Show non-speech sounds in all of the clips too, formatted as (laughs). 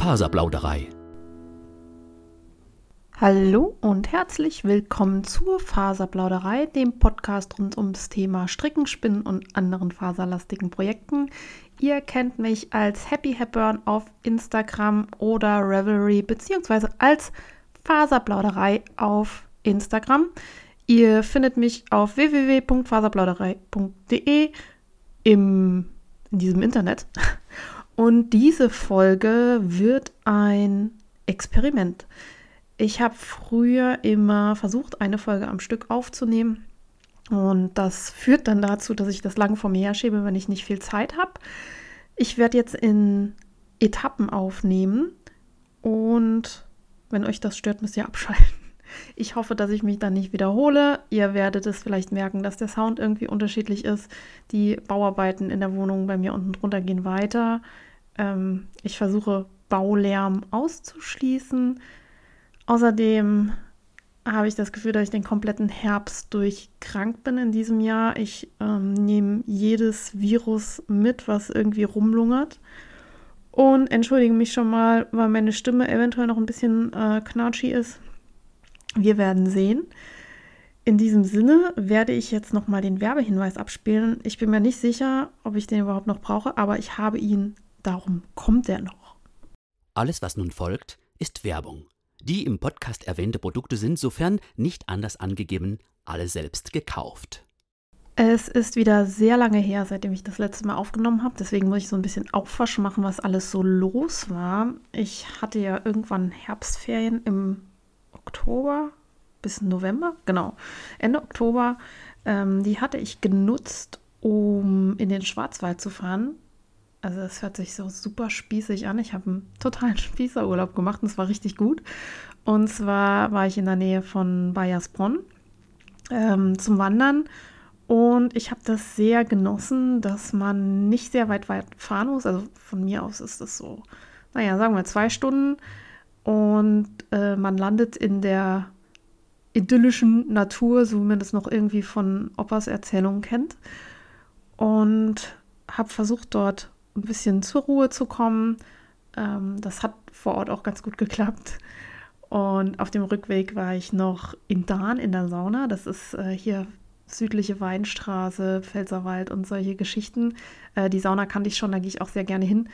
Faserplauderei. Hallo und herzlich willkommen zur Faserplauderei, dem Podcast rund ums Thema Stricken, Spinnen und anderen faserlastigen Projekten. Ihr kennt mich als Happy Hepburn auf Instagram oder Revelry beziehungsweise als Faserplauderei auf Instagram. Ihr findet mich auf www.faserplauderei.de in diesem Internet. Und diese Folge wird ein Experiment. Ich habe früher immer versucht, eine Folge am Stück aufzunehmen. Und das führt dann dazu, dass ich das lang vor mir herschiebe, wenn ich nicht viel Zeit habe. Ich werde jetzt in Etappen aufnehmen. Und wenn euch das stört, müsst ihr abschalten. (laughs) Ich hoffe, dass ich mich dann nicht wiederhole. Ihr werdet es vielleicht merken, dass der Sound irgendwie unterschiedlich ist. Die Bauarbeiten in der Wohnung bei mir unten drunter gehen weiter. Ähm, ich versuche Baulärm auszuschließen. Außerdem habe ich das Gefühl, dass ich den kompletten Herbst durch krank bin in diesem Jahr. Ich ähm, nehme jedes Virus mit, was irgendwie rumlungert. Und entschuldige mich schon mal, weil meine Stimme eventuell noch ein bisschen äh, knatschi ist. Wir werden sehen. In diesem Sinne werde ich jetzt nochmal den Werbehinweis abspielen. Ich bin mir nicht sicher, ob ich den überhaupt noch brauche, aber ich habe ihn. Darum kommt er noch. Alles, was nun folgt, ist Werbung. Die im Podcast erwähnte Produkte sind, sofern nicht anders angegeben, alle selbst gekauft. Es ist wieder sehr lange her, seitdem ich das letzte Mal aufgenommen habe. Deswegen muss ich so ein bisschen Aufwasch machen, was alles so los war. Ich hatte ja irgendwann Herbstferien im Oktober bis November, genau, Ende Oktober. Ähm, die hatte ich genutzt, um in den Schwarzwald zu fahren. Also es hört sich so super spießig an. Ich habe einen totalen (laughs) Spießerurlaub gemacht und es war richtig gut. Und zwar war ich in der Nähe von Bayersbronn ähm, zum Wandern und ich habe das sehr genossen, dass man nicht sehr weit, weit fahren muss. Also von mir aus ist das so, naja, sagen wir zwei Stunden und äh, man landet in der idyllischen Natur, so wie man das noch irgendwie von Opas Erzählungen kennt. Und habe versucht, dort ein bisschen zur Ruhe zu kommen. Ähm, das hat vor Ort auch ganz gut geklappt. Und auf dem Rückweg war ich noch in Dahn in der Sauna. Das ist äh, hier südliche Weinstraße, Pfälzerwald und solche Geschichten. Äh, die Sauna kannte ich schon, da gehe ich auch sehr gerne hin.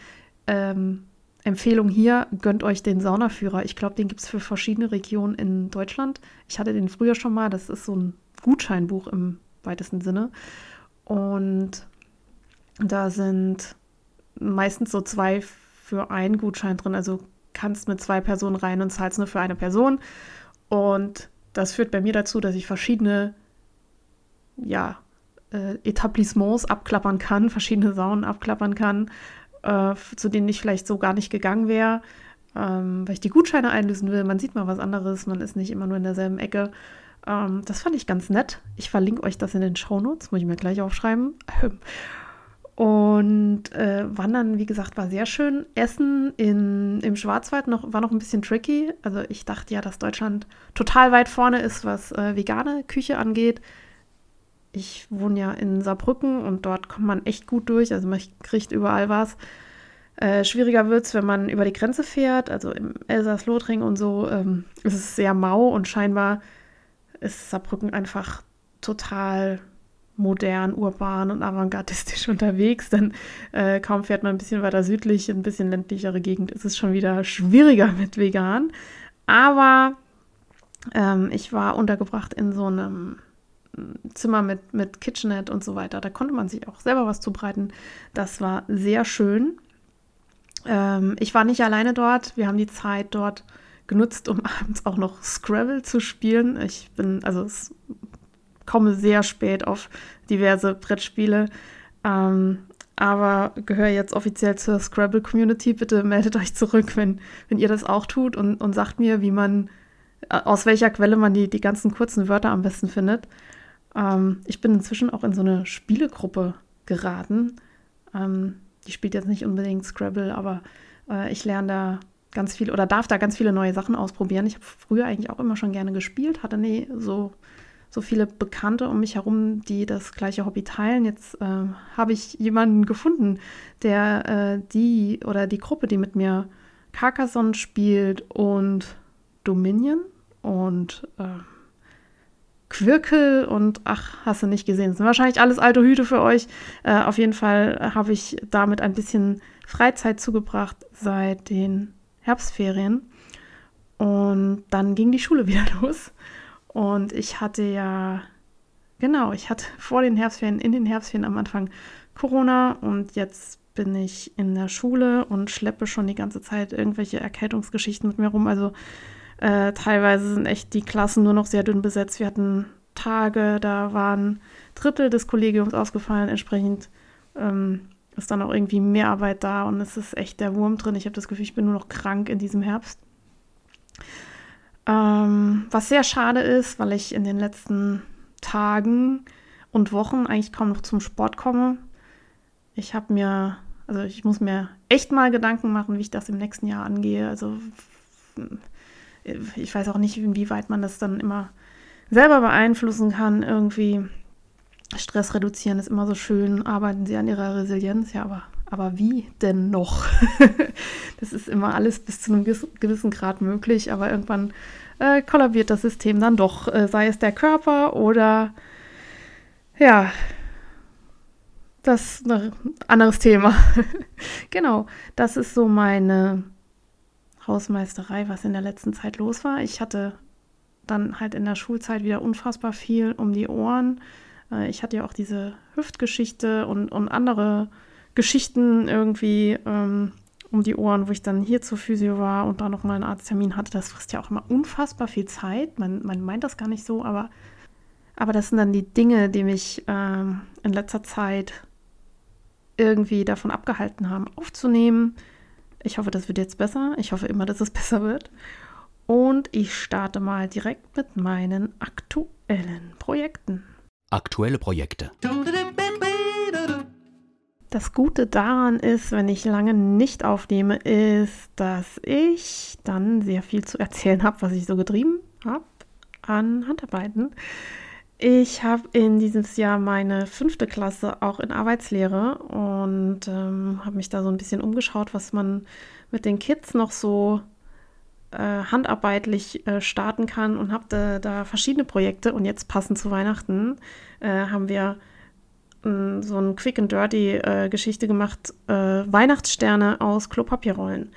Ähm, Empfehlung hier, gönnt euch den Saunaführer. Ich glaube, den gibt es für verschiedene Regionen in Deutschland. Ich hatte den früher schon mal. Das ist so ein Gutscheinbuch im weitesten Sinne. Und da sind meistens so zwei für einen Gutschein drin. Also kannst mit zwei Personen rein und zahlst nur für eine Person. Und das führt bei mir dazu, dass ich verschiedene ja, äh, Etablissements abklappern kann, (laughs) verschiedene Saunen abklappern kann äh, zu denen ich vielleicht so gar nicht gegangen wäre, ähm, weil ich die Gutscheine einlösen will. Man sieht mal was anderes, man ist nicht immer nur in derselben Ecke. Ähm, das fand ich ganz nett. Ich verlinke euch das in den Shownotes, muss ich mir gleich aufschreiben. Und äh, Wandern, wie gesagt, war sehr schön. Essen in, im Schwarzwald noch, war noch ein bisschen tricky. Also ich dachte ja, dass Deutschland total weit vorne ist, was äh, vegane Küche angeht ich wohne ja in Saarbrücken und dort kommt man echt gut durch. Also man kriegt überall was. Äh, schwieriger wird es, wenn man über die Grenze fährt, also im Elsass-Lothringen und so, ähm, ist es sehr mau und scheinbar ist Saarbrücken einfach total modern, urban und avantgardistisch (laughs) unterwegs. Dann äh, kaum fährt man ein bisschen weiter südlich, ein bisschen ländlichere Gegend, ist es schon wieder schwieriger (laughs) mit vegan. Aber ähm, ich war untergebracht in so einem Zimmer mit, mit Kitchenette und so weiter. Da konnte man sich auch selber was zubereiten. Das war sehr schön. Ähm, ich war nicht alleine dort. Wir haben die Zeit dort genutzt, um (laughs) abends auch noch Scrabble zu spielen. Ich bin, also komme sehr spät auf diverse Brettspiele. Ähm, aber gehöre jetzt offiziell zur Scrabble-Community. Bitte meldet euch zurück, wenn, wenn ihr das auch tut und, und sagt mir, wie man, äh, aus welcher Quelle man die, die ganzen kurzen Wörter am besten findet. Ähm, ich bin inzwischen auch in so eine Spielegruppe geraten. Ähm, die spielt jetzt nicht unbedingt Scrabble, aber äh, ich lerne da ganz viel oder darf da ganz viele neue Sachen ausprobieren. Ich habe früher eigentlich auch immer schon gerne gespielt, hatte nie so, so viele Bekannte um mich herum, die das gleiche Hobby teilen. Jetzt äh, habe ich jemanden gefunden, der äh, die oder die Gruppe, die mit mir Carcassonne spielt und Dominion und äh, Quirkel und ach, hast du nicht gesehen. Das sind wahrscheinlich alles alte Hüte für euch. Äh, auf jeden Fall habe ich damit ein bisschen Freizeit zugebracht seit den Herbstferien. Und dann ging die Schule (laughs) wieder los. Und ich hatte ja, genau, ich hatte vor den Herbstferien, in den Herbstferien am Anfang Corona und jetzt bin ich in der Schule und schleppe schon die ganze Zeit irgendwelche Erkältungsgeschichten mit mir rum. Also äh, teilweise sind echt die Klassen nur noch sehr dünn besetzt. Wir hatten Tage, da waren Drittel des Kollegiums ausgefallen. Entsprechend ähm, ist dann auch irgendwie mehr Arbeit da und es ist echt der Wurm drin. Ich habe das Gefühl, ich bin nur noch krank in diesem Herbst. Ähm, was sehr schade ist, weil ich in den letzten Tagen und Wochen eigentlich kaum noch zum Sport komme. Ich habe mir, also ich muss mir echt mal Gedanken machen, wie ich das im nächsten Jahr angehe. Also ich weiß auch nicht, inwieweit man das dann immer selber beeinflussen kann. Irgendwie Stress reduzieren ist immer so schön, arbeiten sie an ihrer Resilienz, ja, aber, aber wie denn noch? (laughs) das ist immer alles bis zu einem gewissen Grad möglich, aber irgendwann äh, kollabiert das System dann doch, äh, sei es der Körper oder ja, das ist ein anderes Thema. (laughs) genau, das ist so meine Hausmeisterei, was in der letzten Zeit los war. Ich hatte dann halt in der Schulzeit wieder unfassbar viel um die Ohren. Äh, ich hatte ja auch diese Hüftgeschichte und, und andere Geschichten irgendwie ähm, um die Ohren, wo ich dann hier zur Physio war und da noch mal einen Arzttermin hatte. Das frisst ja auch immer unfassbar viel Zeit. Man, man meint das gar nicht so, aber, aber das sind dann die Dinge, die mich ähm, in letzter Zeit irgendwie davon abgehalten haben, aufzunehmen ich hoffe, das wird jetzt besser. Ich hoffe immer, dass es (laughs) besser wird. Und ich starte mal direkt mit meinen aktuellen Projekten. Aktuelle Projekte. Das Gute daran ist, wenn ich lange nicht aufnehme, ist, dass ich dann sehr viel zu erzählen habe, was ich so getrieben habe an Handarbeiten. Ich habe in dieses Jahr meine fünfte Klasse auch in Arbeitslehre und ähm, habe mich da so ein bisschen umgeschaut, was man mit den Kids noch so äh, handarbeitlich äh, starten kann und habe da, da, verschiedene Projekte. Und jetzt passend zu Weihnachten äh, haben wir äh, so eine Quick and Dirty äh, Geschichte gemacht, äh, Weihnachtssterne aus Klopapierrollen.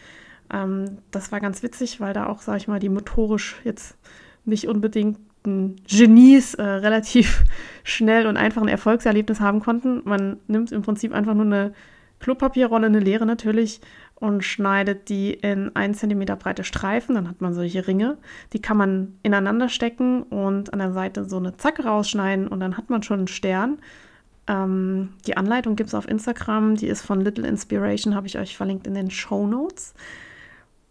Ähm, das war ganz witzig, weil da auch, sage ich mal, die motorisch jetzt nicht unbedingt Genies äh, (laughs) relativ schnell und einfach ein Erfolgserlebnis haben konnten. Man nimmt im Prinzip einfach nur eine Klopapierrolle, eine leere natürlich, und schneidet die in 1 cm breite Streifen. Dann hat man solche Ringe. Die kann man ineinander stecken und an der Seite so eine Zacke rausschneiden und dann hat man schon einen Stern. Ähm, die Anleitung gibt es auf Instagram. Die ist von Little Inspiration, habe ich euch verlinkt in den Show Notes.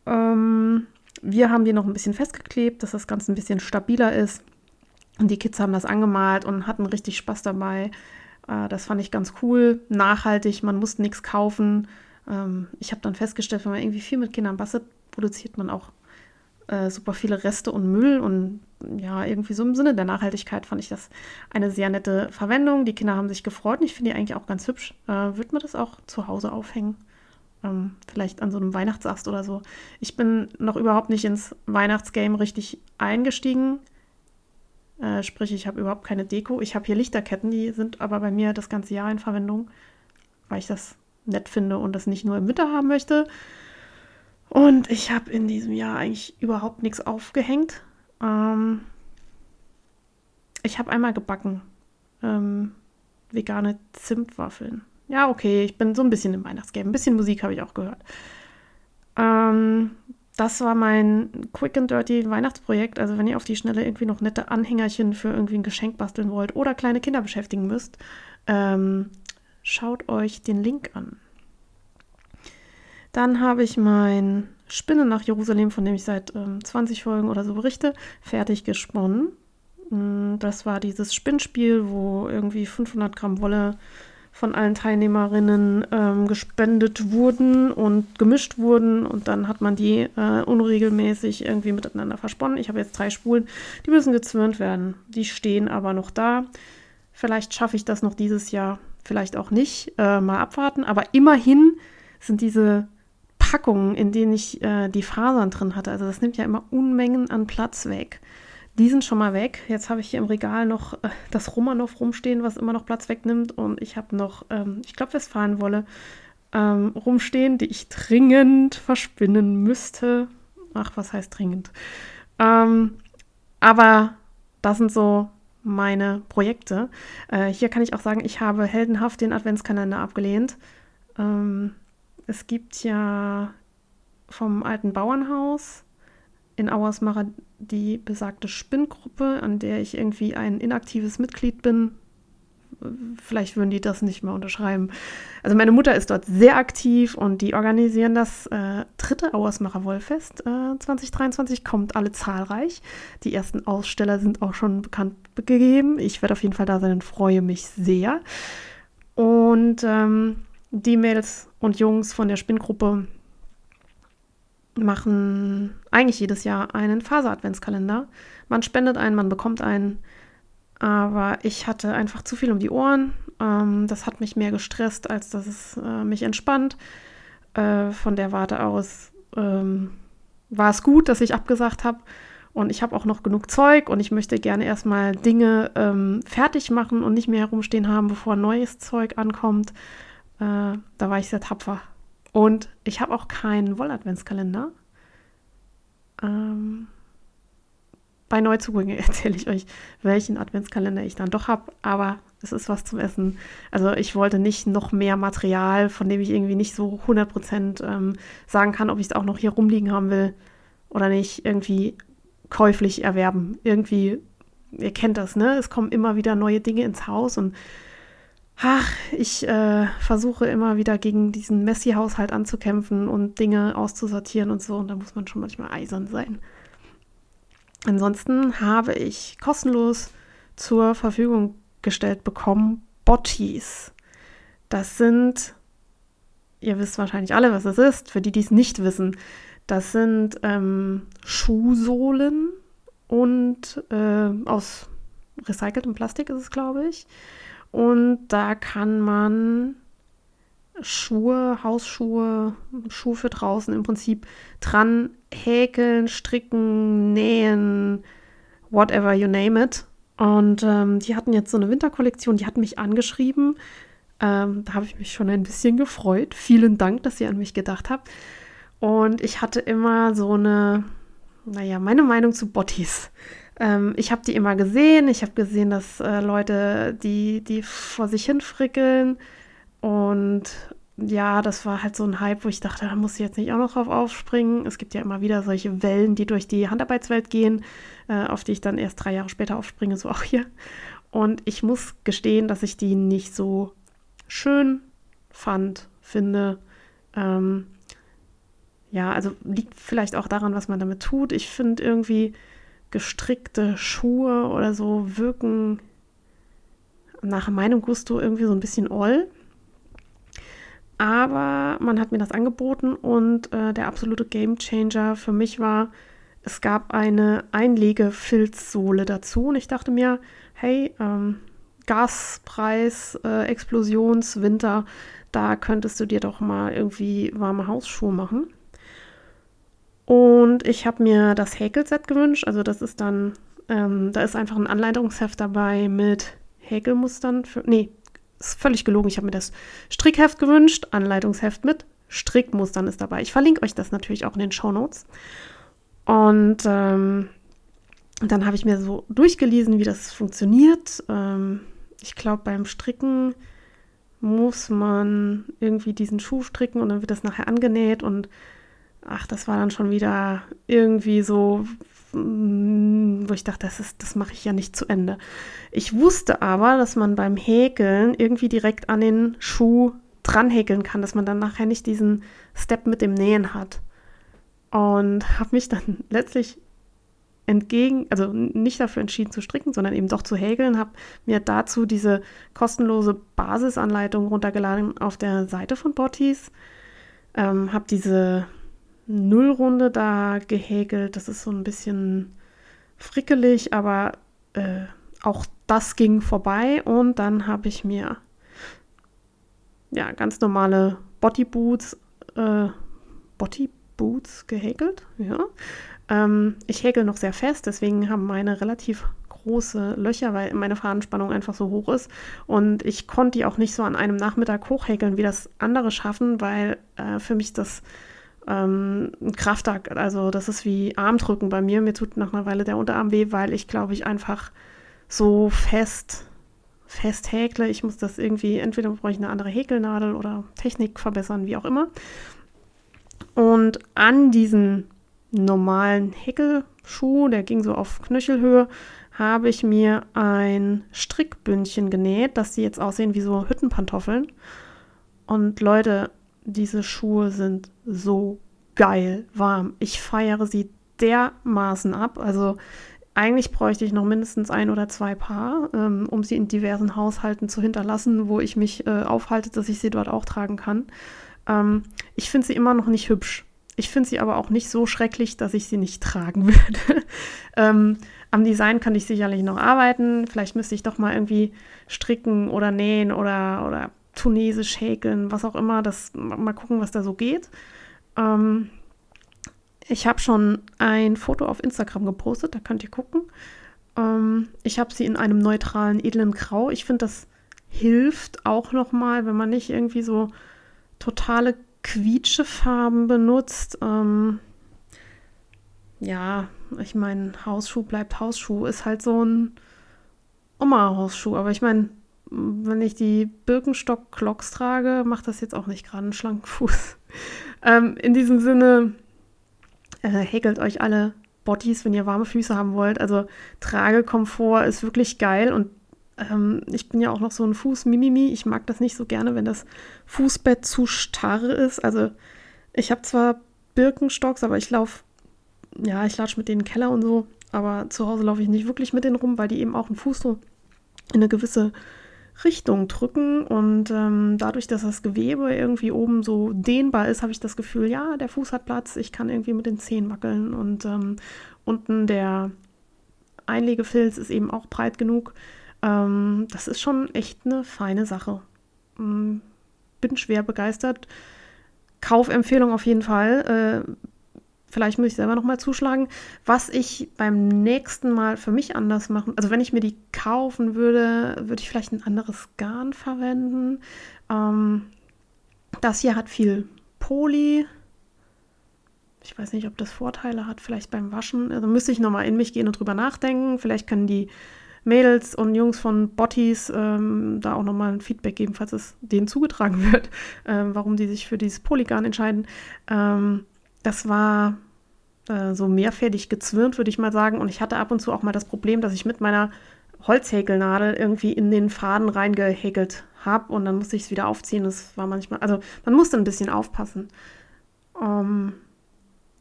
Ähm, wir haben die noch ein bisschen festgeklebt, dass das Ganze ein bisschen stabiler ist. Und die Kids haben das angemalt und hatten richtig Spaß dabei. Äh, das fand ich ganz cool, nachhaltig, man muss nichts kaufen. Ähm, ich habe dann festgestellt, wenn man irgendwie viel mit Kindern bastelt, produziert man auch äh, super viele Reste und Müll. Und ja, irgendwie so im Sinne der Nachhaltigkeit fand ich das eine sehr nette Verwendung. Die Kinder haben sich gefreut und ich finde die eigentlich auch ganz hübsch. Äh, Würde man das auch zu Hause aufhängen? Ähm, vielleicht an so einem Weihnachtsast oder so. Ich bin noch überhaupt nicht ins Weihnachtsgame richtig eingestiegen. Äh, sprich, ich habe überhaupt keine Deko. Ich habe hier Lichterketten, die sind aber bei mir das ganze Jahr in Verwendung, weil ich das nett finde und das nicht nur im Winter haben möchte. Und ich habe in diesem Jahr eigentlich überhaupt nichts aufgehängt. Ähm, ich habe einmal gebacken. Ähm, vegane Zimtwaffeln ja, okay, ich bin so ein bisschen im Weihnachtsgame. Ein bisschen Musik habe ich auch gehört. Ähm, das war mein Quick and Dirty Weihnachtsprojekt. Also wenn ihr auf die Schnelle irgendwie noch nette Anhängerchen für irgendwie ein Geschenk basteln wollt oder kleine Kinder beschäftigen müsst, ähm, schaut euch den Link an. Dann habe ich mein Spinnen nach Jerusalem, von dem ich seit ähm, 20 Folgen oder so berichte, fertig gesponnen. Mm, das war dieses Spinnspiel, wo irgendwie 500 Gramm Wolle von allen Teilnehmerinnen ähm, gespendet wurden und gemischt wurden und dann hat man die äh, unregelmäßig irgendwie miteinander versponnen. Ich habe jetzt drei Spulen, die müssen gezwirnt werden. Die stehen aber noch da. Vielleicht schaffe ich das noch dieses Jahr, vielleicht auch nicht. Äh, mal abwarten. Aber immerhin sind diese Packungen, in denen ich äh, die Fasern drin hatte. Also das nimmt ja immer Unmengen an Platz weg. Die sind schon mal weg. Jetzt habe ich hier im Regal noch äh, das Romanov rumstehen, was immer noch Platz wegnimmt. Und ich habe noch, ähm, ich glaube, Westfalenwolle ähm, rumstehen, die ich dringend verspinnen müsste. Ach, was heißt dringend? Ähm, aber das sind so meine Projekte. Äh, hier kann ich auch sagen, ich habe heldenhaft den Adventskalender abgelehnt. Ähm, es gibt ja vom alten Bauernhaus in Auersmacher die besagte Spinngruppe, an der ich irgendwie ein inaktives Mitglied bin. Vielleicht würden die das nicht mehr unterschreiben. Also meine Mutter ist dort sehr aktiv und die organisieren das äh, dritte Auersmacher Wollfest äh, 2023. Kommt alle zahlreich. Die ersten Aussteller sind auch schon bekannt gegeben. Ich werde auf jeden Fall da sein und freue mich sehr. Und ähm, die Mädels und Jungs von der Spinngruppe machen eigentlich jedes Jahr einen Faser-Adventskalender. Man spendet einen, man bekommt einen. Aber ich hatte einfach zu viel um die Ohren. Ähm, das hat mich mehr gestresst, als dass es äh, mich entspannt. Äh, von der Warte aus ähm, war es gut, dass ich abgesagt habe. Und ich habe auch noch genug Zeug und ich möchte gerne erstmal Dinge ähm, fertig machen und nicht mehr herumstehen haben, bevor neues Zeug ankommt. Äh, da war ich sehr tapfer. Und ich habe auch keinen Woll-Adventskalender. Ähm, bei Neuzugängen (laughs) erzähle ich euch, welchen Adventskalender ich dann doch habe, aber es ist was zum Essen. Also ich wollte nicht noch mehr Material, von dem ich irgendwie nicht so 100% ähm, sagen kann, ob ich es auch noch hier rumliegen haben will oder nicht, irgendwie käuflich erwerben. Irgendwie, ihr kennt das, ne? Es kommen immer wieder neue Dinge ins Haus und ach, ich äh, versuche immer wieder gegen diesen Messi-Haushalt anzukämpfen und Dinge auszusortieren und so. Und da muss man schon manchmal eisern sein. Ansonsten habe ich kostenlos zur Verfügung gestellt bekommen Bottis. Das sind, ihr wisst wahrscheinlich alle, was das ist, für die, die es nicht wissen, das sind ähm, Schuhsohlen und äh, aus recyceltem Plastik ist es, glaube ich. Und da kann man Schuhe, Hausschuhe, Schuhe für draußen im Prinzip dran häkeln, stricken, nähen, whatever you name it. Und ähm, die hatten jetzt so eine Winterkollektion, die hatten mich angeschrieben. Ähm, da habe ich mich schon ein bisschen gefreut. Vielen Dank, dass ihr an mich gedacht habt. Und ich hatte immer so eine, naja, meine Meinung zu Bottis. Ähm, ich habe die immer gesehen. Ich habe gesehen, dass äh, Leute die, die vor sich hin frickeln. Und ja, das war halt so ein Hype, wo ich dachte, da muss ich jetzt nicht auch noch drauf aufspringen. Es gibt ja immer wieder solche Wellen, die durch die Handarbeitswelt gehen, äh, auf die ich dann erst drei Jahre später aufspringe, so auch hier. Und ich muss gestehen, dass ich die nicht so schön fand, finde. Ähm, ja, also liegt vielleicht auch daran, was man damit tut. Ich finde irgendwie, gestrickte Schuhe oder so wirken nach meinem Gusto irgendwie so ein bisschen oll. Aber man hat mir das angeboten und äh, der absolute Game Changer für mich war, es gab eine Einlegefilzsohle dazu und ich dachte mir, hey, ähm, Gaspreis, äh, Explosionswinter, da könntest du dir doch mal irgendwie warme Hausschuhe machen. Und ich habe mir das Häkelset gewünscht. Also das ist dann, ähm, da ist einfach ein Anleitungsheft dabei mit Häkelmustern. Für, nee, ist völlig gelogen. Ich habe mir das Strickheft gewünscht, Anleitungsheft mit Strickmustern ist dabei. Ich verlinke euch das natürlich auch in den Show Notes. Und ähm, dann habe ich mir so durchgelesen, wie das funktioniert. Ähm, ich glaube, beim Stricken muss man irgendwie diesen Schuh stricken und dann wird das nachher angenäht und ach, das war dann schon wieder irgendwie so, mm, wo ich dachte, das, ist, das mache ich ja nicht zu Ende. Ich wusste aber, dass man beim Häkeln irgendwie direkt an den Schuh dran häkeln kann, dass man dann nachher nicht diesen Step mit dem Nähen hat. Und habe mich dann (laughs) letztlich entgegen, also nicht dafür entschieden zu stricken, sondern eben doch zu häkeln, habe mir dazu diese kostenlose Basisanleitung runtergeladen auf der Seite von Bottis, ähm, habe diese Nullrunde da gehäkelt. Das ist so ein bisschen frickelig, aber äh, auch das ging vorbei. Und dann habe ich mir ja ganz normale Bodyboots äh, Body Boots gehäkelt. Ja. Ähm, ich häkel noch sehr fest, deswegen haben meine relativ große Löcher, weil meine Fadenspannung einfach so hoch ist. Und ich konnte die auch nicht so an einem Nachmittag hochhäkeln, wie das andere schaffen, weil äh, für mich das ähm, ein Kraftakt, also das ist wie Armdrücken bei mir. Mir tut nach einer Weile der Unterarm weh, weil ich glaube ich einfach so fest fest häkle. Ich muss das irgendwie, entweder brauche ich eine andere Häkelnadel oder Technik verbessern, wie auch immer. Und an diesen normalen Häckelschuh, der ging so auf Knöchelhöhe, habe ich mir ein Strickbündchen genäht, dass die jetzt aussehen wie so Hüttenpantoffeln. Und Leute, diese Schuhe sind so geil warm. Ich feiere sie dermaßen ab. Also eigentlich bräuchte ich noch mindestens ein oder zwei Paar, ähm, um sie in diversen Haushalten zu hinterlassen, wo ich mich äh, aufhalte, dass ich sie dort auch tragen kann. Ähm, ich finde sie immer noch nicht hübsch. Ich finde sie aber auch nicht so schrecklich, dass ich sie nicht tragen (laughs) würde. ähm, am Design kann ich sicherlich noch arbeiten. Vielleicht müsste ich doch mal irgendwie stricken oder nähen oder, oder tunesisch häkeln, was auch immer. Das, mal gucken, was da so geht. Ähm, ich habe schon ein Foto auf Instagram gepostet, da könnt ihr gucken. Ähm, ich habe sie in einem neutralen, edlen Grau. Ich finde, das hilft auch nochmal, wenn man nicht irgendwie so totale Quietschefarben benutzt. Ähm, ja, ich meine, Hausschuh bleibt Hausschuh, ist halt so ein Oma-Hausschuh. Aber ich meine, wenn ich die Birkenstock-Clocks trage, macht das jetzt auch nicht gerade einen schlanken Fuß. (laughs) ähm, in diesem Sinne, äh, häkelt euch alle Bodies, wenn ihr warme Füße haben wollt. Also Tragekomfort ist wirklich geil und ähm, ich bin ja auch noch so ein Fuß-Mimimi. Ich mag das nicht so gerne, wenn das Fußbett zu starr ist. Also ich habe zwar Birkenstocks, aber ich laufe, ja, ich latsche mit denen in Keller und so. Aber zu Hause laufe ich nicht wirklich mit denen rum, weil die eben auch einen Fuß so in eine gewisse Richtung drücken. Und ähm, dadurch, dass das Gewebe irgendwie oben so dehnbar ist, habe ich das Gefühl, ja, der Fuß hat Platz, ich kann irgendwie mit den Zehen wackeln. Und ähm, unten der Einlegefilz ist eben auch breit genug. Ähm, das ist schon echt eine feine Sache. Ähm, bin schwer begeistert. Kaufempfehlung auf jeden Fall. Äh, vielleicht muss ich selber nochmal zuschlagen. Was ich beim nächsten Mal für mich anders machen, also wenn ich mir die kaufen würde, würde ich vielleicht ein anderes Garn verwenden. Ähm, das hier hat viel Poly. Ich weiß nicht, ob das Vorteile hat, vielleicht beim Waschen. Also müsste ich nochmal in mich gehen und drüber nachdenken. Vielleicht können die Mädels und Jungs von Botties ähm, da auch nochmal ein Feedback geben, falls es denen zugetragen (laughs) wird, ähm, warum die sich für dieses Polygarn entscheiden. Ähm, das war äh, so mehrfädig gezwirnt, würde ich mal sagen. Und ich hatte ab und zu auch mal das Problem, dass ich mit meiner Holzhäkelnadel irgendwie in den Faden reingehäkelt habe und dann musste ich es wieder aufziehen. Das war manchmal, also man musste ein bisschen aufpassen. Ähm,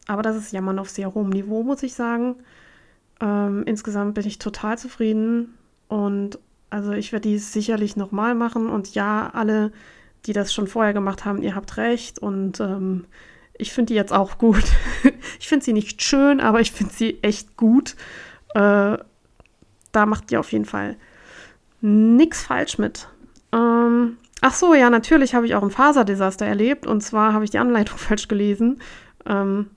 aber das ist Jammern auf sehr hohem Niveau, muss ich sagen. Ähm, insgesamt bin ich total zufrieden und also ich werde dies sicherlich nochmal machen und ja, alle, die das schon vorher gemacht haben, ihr habt recht und ähm, ich finde die jetzt auch gut. (laughs) ich finde sie nicht schön, aber ich finde sie echt gut. Äh, da macht ihr auf jeden Fall nichts falsch mit. Ähm, ach so, ja, natürlich habe ich auch ein Faserdesaster erlebt. Und zwar habe ich die Anleitung (laughs) falsch gelesen. Ähm,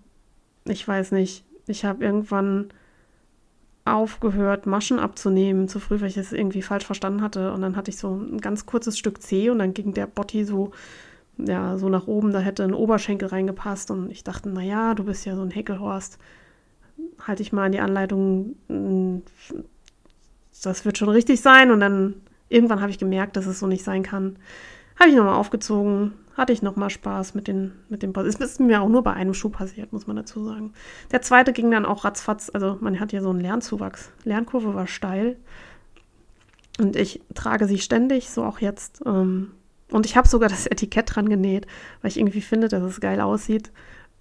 ich weiß nicht. Ich habe irgendwann aufgehört, Maschen abzunehmen zu früh, weil ich es irgendwie falsch verstanden hatte. Und dann hatte ich so ein ganz kurzes Stück C und dann ging der Botti so ja, so nach oben, da hätte ein Oberschenkel reingepasst und ich dachte, naja, du bist ja so ein Heckelhorst, halte ich mal an die Anleitung, mm, das wird schon richtig sein und dann irgendwann habe ich gemerkt, dass es so nicht sein kann. Habe ich nochmal aufgezogen, hatte ich nochmal Spaß mit den, mit dem Es ist mir auch nur bei einem Schuh passiert, muss man dazu sagen. Der zweite ging dann auch ratzfatz, also man hat ja so einen Lernzuwachs. Lernkurve war steil und ich trage sie ständig, so auch jetzt. Ähm, und ich habe sogar das Etikett dran genäht, weil ich irgendwie finde, dass es geil aussieht.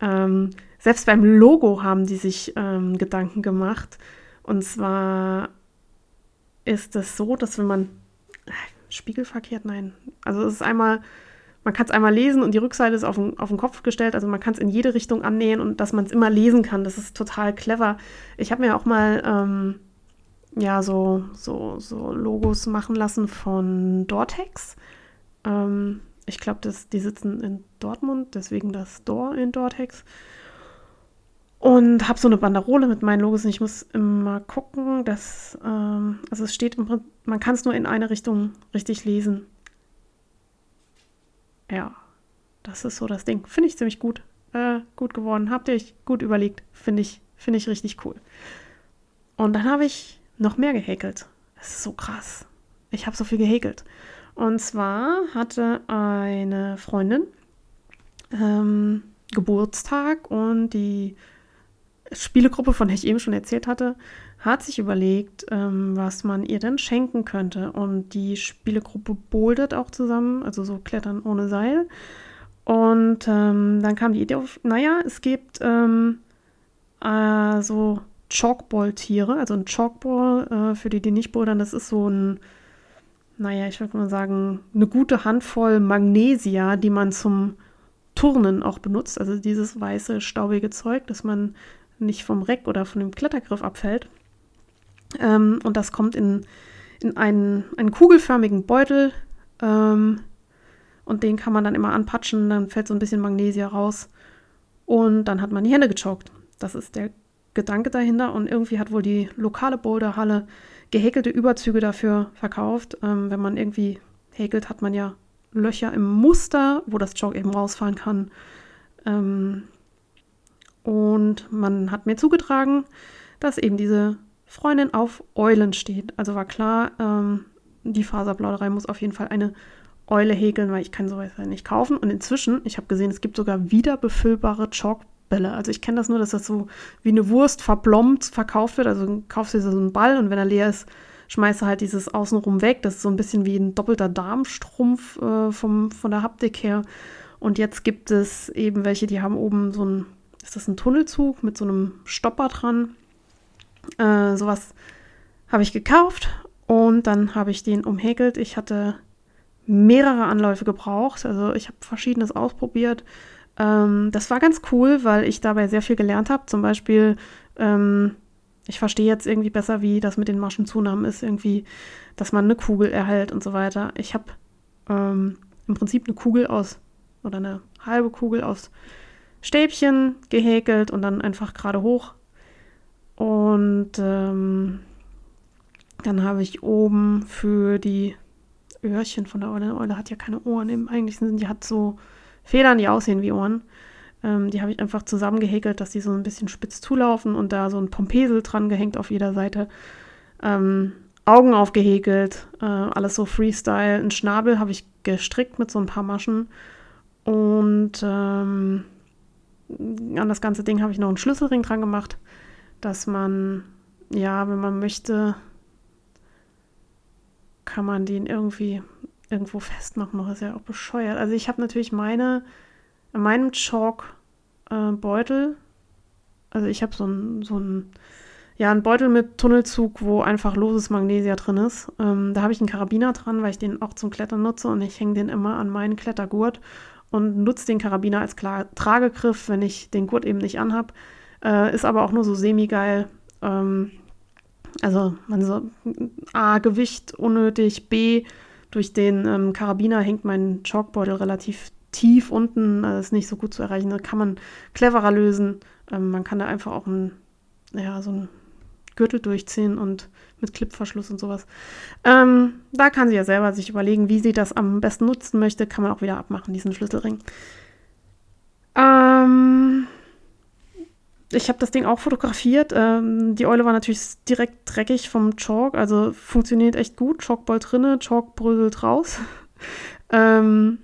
Ähm, selbst beim Logo haben die sich ähm, Gedanken gemacht. Und zwar ist es so, dass wenn man äh, spiegelverkehrt, nein, also es ist einmal, man kann es einmal lesen und die Rückseite ist auf den, auf den Kopf gestellt, also man kann es in jede Richtung annähen und dass man es immer lesen kann, das ist total clever. Ich habe mir auch mal ähm, ja so, so, so Logos machen lassen von Dortex. Ähm, ich glaube, die sitzen in Dortmund, deswegen das Store in Dorthex. Und habe so eine Banderole mit meinen Logos und ich muss immer gucken, dass, ähm, also es steht im Prinzip, man kann es nur in eine Richtung richtig lesen. Ja, das ist so das Ding. Finde ich ziemlich gut. Äh, gut geworden. Habt ihr euch gut überlegt. Finde ich, finde ich richtig cool. Und dann habe ich noch mehr gehäkelt. Das ist so krass. Ich habe so viel gehäkelt. Und zwar hatte eine Freundin ähm, Geburtstag und die Spielegruppe, von der ich eben schon erzählt hatte, hat sich überlegt, ähm, was man ihr denn schenken könnte. Und die Spielegruppe bouldert auch zusammen, also so Klettern ohne Seil. Und ähm, dann kam die Idee auf, naja, es gibt ähm, äh, so Chalkball-Tiere, also ein Chalkball, äh, für die, die nicht bouldern, das ist so ein, naja, ich würde mal sagen, eine gute Handvoll Magnesia, die man zum Turnen auch benutzt. Also dieses weiße, staubige Zeug, das man nicht vom Reck oder von dem Klettergriff abfällt. Ähm, und das kommt in, in einen, einen kugelförmigen Beutel. Ähm, und den kann man dann immer anpatschen, dann fällt so ein bisschen Magnesia raus. Und dann hat man die Hände gechoked. Das ist der Gedanke dahinter. Und irgendwie hat wohl die lokale Boulderhalle gehäkelte Überzüge dafür verkauft. Ähm, wenn man irgendwie häkelt, hat man ja Löcher im Muster, wo das Chalk eben rausfallen kann. Ähm, und man hat mir zugetragen, dass eben diese Freundin auf Eulen steht. Also war klar, ähm, die Faserplauderei muss auf jeden Fall eine Eule häkeln, weil ich kann sowas ja nicht kaufen. Und inzwischen, ich habe gesehen, es gibt sogar wieder befüllbare Chalkbälle. Also ich kenne das nur, dass das so wie eine Wurst verplombt verkauft wird. Also kaufst du so einen Ball und wenn er leer ist, schmeißt du halt dieses Außenrum weg. Das ist so ein bisschen wie ein doppelter Darmstrumpf äh, vom, von der Haptik her. Und jetzt gibt es eben welche, die haben oben so ein ist das ein Tunnelzug mit so einem Stopper dran. Äh, sowas habe ich gekauft und dann habe ich den umhäkelt. Ich hatte mehrere Anläufe gebraucht, also ich habe verschiedenes ausprobiert. Ähm, das war ganz cool, weil ich dabei sehr viel gelernt habe. Zum Beispiel, ähm, ich verstehe jetzt irgendwie besser, wie das mit den Maschenzunahmen ist, irgendwie, dass man eine Kugel erhält und so weiter. Ich habe ähm, im Prinzip eine Kugel aus oder eine halbe Kugel aus Stäbchen gehäkelt und dann einfach gerade hoch. Und ähm, dann habe ich oben für die Öhrchen von der Eule, eine Eule hat ja keine Ohren im eigentlichen Sinn, die hat so Federn, die aussehen wie Ohren. Ähm, die habe ich einfach zusammengehäkelt, dass die so ein bisschen spitz zulaufen und da so ein Pompesel dran gehängt auf jeder Seite. Ähm, Augen aufgehäkelt, äh, alles so Freestyle. Ein Schnabel habe ich gestrickt mit so ein paar Maschen. Und ähm, an das ganze Ding habe ich noch einen Schlüsselring dran gemacht, dass man, ja, wenn man möchte, kann man den irgendwie irgendwo festmachen. Noch ist ja auch bescheuert. Also ich habe natürlich meine, in meinem Chalk-Beutel, äh, also ich habe so einen so ja, einen Beutel mit Tunnelzug, wo einfach loses Magnesia drin ist. Ähm, da habe ich einen Karabiner dran, weil ich den auch zum Klettern nutze und ich hänge den immer an meinen Klettergurt und nutze den Karabiner als Tragegriff, wenn ich den Gurt eben nicht anhab. Äh, ist aber auch nur so semi-geil. Ähm, also man so, A, Gewicht unnötig, B, durch den ähm, Karabiner hängt mein Chalkbeutel relativ tief unten, also ist nicht so gut zu erreichen. Da kann man cleverer lösen. Ähm, man kann da einfach auch ein, ja, so ein Gürtel durchziehen und mit Clipverschluss und sowas. Ähm, da kann sie ja selber sich überlegen, wie sie das am besten nutzen möchte. Kann man auch wieder abmachen, diesen Schlüsselring. Ähm, ich habe das Ding auch fotografiert. Ähm, die Eule war natürlich direkt dreckig vom Chalk, also funktioniert echt gut. Chalkball drinne, Chalk bröselt raus. (laughs) ähm,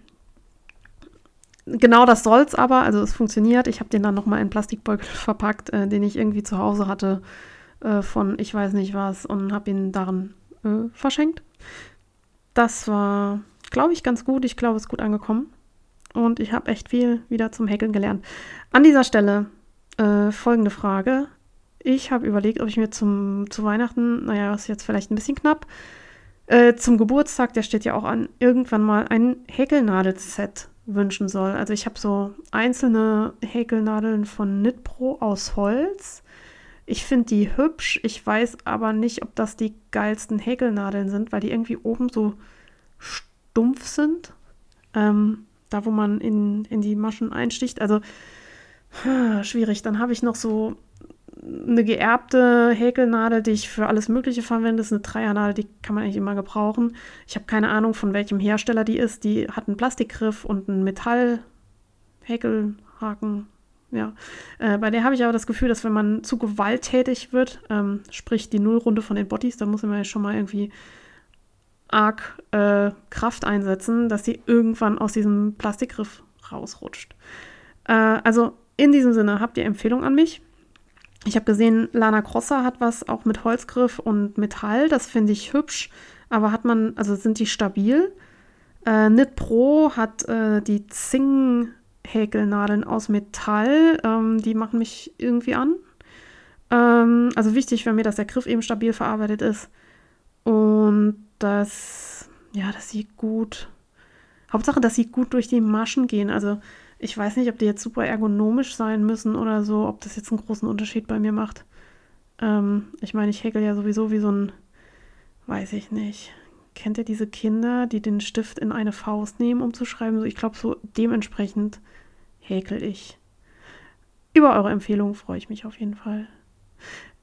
genau das soll's aber, also es funktioniert. Ich habe den dann nochmal in Plastikbeutel (laughs) verpackt, äh, den ich irgendwie zu Hause hatte äh, von ich weiß nicht was und habe ihn darin äh, verschenkt. Das war, glaube ich, ganz gut. Ich glaube, es ist gut angekommen. Und ich habe echt viel wieder zum Häkeln gelernt. An dieser Stelle äh, folgende Frage. Ich habe überlegt, ob ich mir zum, zu Weihnachten, naja, das ist jetzt vielleicht ein bisschen knapp, äh, zum Geburtstag, der steht ja auch an, irgendwann mal ein Häkelnadelset wünschen soll. Also ich habe so einzelne Häkelnadeln von Knitpro aus Holz ich finde die hübsch. Ich weiß aber nicht, ob das die geilsten Häkelnadeln sind, weil die irgendwie oben so stumpf sind. ähm, da wo man in, in die Maschen einsticht. Also schwierig. Dann habe ich noch so eine geerbte Häkelnadel, die ich für alles Mögliche verwende. Das ist eine Dreiernadel, die kann man eigentlich immer gebrauchen. Ich habe keine Ahnung, von welchem Hersteller die ist. Die hat einen Plastikgriff und einen Metallhäkelhaken. Ja, äh, bei der habe ich aber das Gefühl, dass wenn man zu gewalttätig wird, ähm, sprich die Nullrunde von den Bodies, da muss man ja schon mal irgendwie arg äh, Kraft einsetzen, dass sie irgendwann aus diesem Plastikgriff rausrutscht. Äh, also in diesem Sinne habt ihr Empfehlung an mich. Ich habe gesehen, Lana Crosser hat was auch mit Holzgriff und Metall. Das finde ich hübsch. Aber hat man, also sind die stabil? Äh, Knit Pro hat äh, die Zing-Häkelnadeln aus Metall. Ähm, die machen mich irgendwie an. Ähm, also wichtig wäre mir, dass der Griff eben stabil verarbeitet ist. Und das, ja, das sieht gut. Hauptsache, das sieht gut durch die Maschen gehen. Also ich weiß nicht, ob die jetzt super ergonomisch sein müssen oder so, ob das jetzt einen großen Unterschied bei mir macht. Ähm, ich meine, ich häkel ja sowieso wie so ein, weiß ich nicht. Kennt ihr diese Kinder, die den Stift in eine Faust nehmen, um zu schreiben? Ich glaube, so dementsprechend häkel ich. Über eure Empfehlung freue ich mich auf jeden Fall.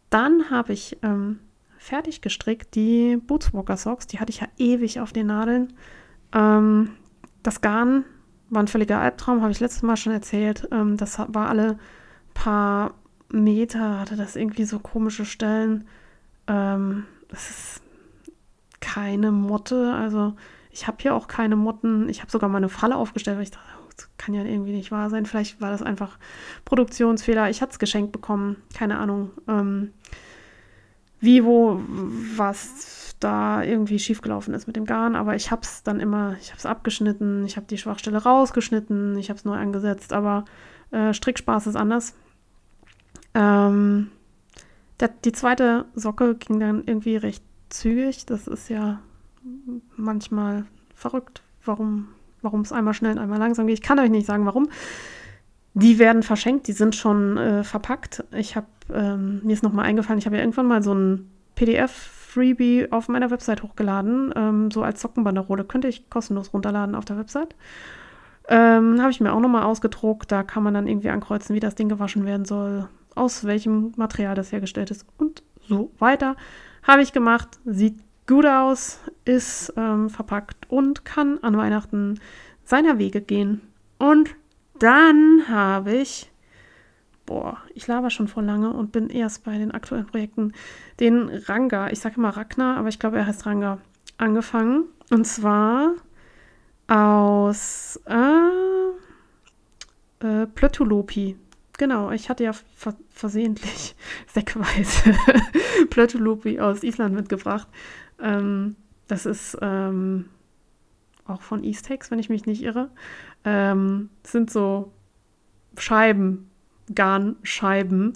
Dann habe ich ähm, fertig gestrickt die Bootswalker Socks. Die hatte ich ja ewig auf den Nadeln. Ähm, das Garn war ein völliger Albtraum, habe ich letztes Mal schon erzählt. Ähm, das war alle paar Meter, hatte das irgendwie so komische Stellen. Ähm, das ist keine Motte, also ich habe hier auch keine Motten. Ich habe sogar mal eine Falle aufgestellt, weil ich dachte, oh, das kann ja irgendwie nicht wahr sein. Vielleicht war das einfach Produktionsfehler. Ich hatte es geschenkt bekommen, keine Ahnung. Ähm, wie, wo, was da irgendwie schiefgelaufen ist mit dem Garn, aber ich habe es dann immer, ich habe es abgeschnitten, ich habe die Schwachstelle rausgeschnitten, ich habe es neu angesetzt, aber äh, Strickspaß ist anders. Ähm, der, die zweite Socke ging dann irgendwie recht zügig. Das ist ja manchmal verrückt, warum es einmal schnell und einmal langsam geht. Ich kann euch nicht sagen, warum. Die werden verschenkt, die sind schon äh, verpackt. Ich habe, ähm, mir ist nochmal eingefallen, ich habe ja irgendwann mal so ein PDF Freebie auf meiner Website hochgeladen, ähm, so als Sockenbanderole. Könnte ich kostenlos runterladen auf der Website. Ähm, Habe ich mir auch nochmal ausgedruckt. Da kann man dann irgendwie ankreuzen, wie das Ding gewaschen werden soll, aus welchem Material das hergestellt ist und so weiter. Habe ich gemacht. Sieht gut aus, ist ähm, verpackt und kann an Weihnachten seiner Wege gehen. Und dann habe ich boah, ich laber schon vor lange und bin erst bei den aktuellen Projekten, den Ranga, ich sage immer Ragnar, aber ich glaube, er heißt Ranga, angefangen. Und zwar aus äh, äh, Plötulopi. Genau, ich hatte ja ver versehentlich (laughs) säckweise (laughs) Plötulopi aus Island mitgebracht. Ähm, das ist ähm, auch von Eastex, wenn ich mich nicht irre. Ähm, sind so Scheiben Garnscheiben.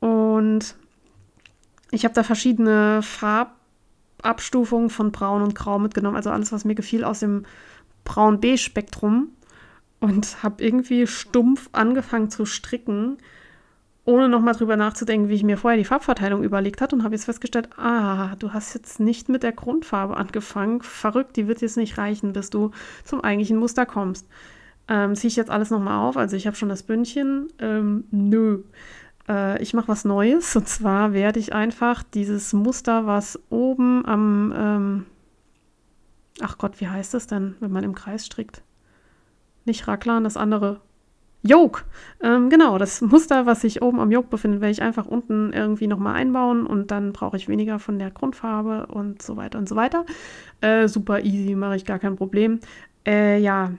Und ich habe da verschiedene Farbabstufungen von Braun und Grau mitgenommen. Also alles, was mir gefiel aus dem Braun-B-Spektrum. Und habe irgendwie stumpf angefangen zu stricken, ohne nochmal drüber nachzudenken, wie ich mir vorher die Farbverteilung überlegt habe. Und habe jetzt festgestellt, ah, du hast jetzt nicht mit der Grundfarbe angefangen. Verrückt, die wird jetzt nicht reichen, bis du zum eigentlichen Muster kommst. Ähm, Ziehe ich jetzt alles nochmal auf? Also ich habe schon das Bündchen. Ähm, nö. Äh, ich mache was Neues. Und zwar werde ich einfach dieses Muster, was oben am... Ähm, ach Gott, wie heißt das denn, wenn man im Kreis strickt? Nicht Raglan, das andere. Yoke. Ähm, genau, das Muster, was sich oben am Yoke befindet, werde ich einfach unten irgendwie nochmal einbauen und dann brauche ich weniger von der Grundfarbe und so weiter und so weiter. Äh, super easy, mache ich gar kein Problem. Äh, ja,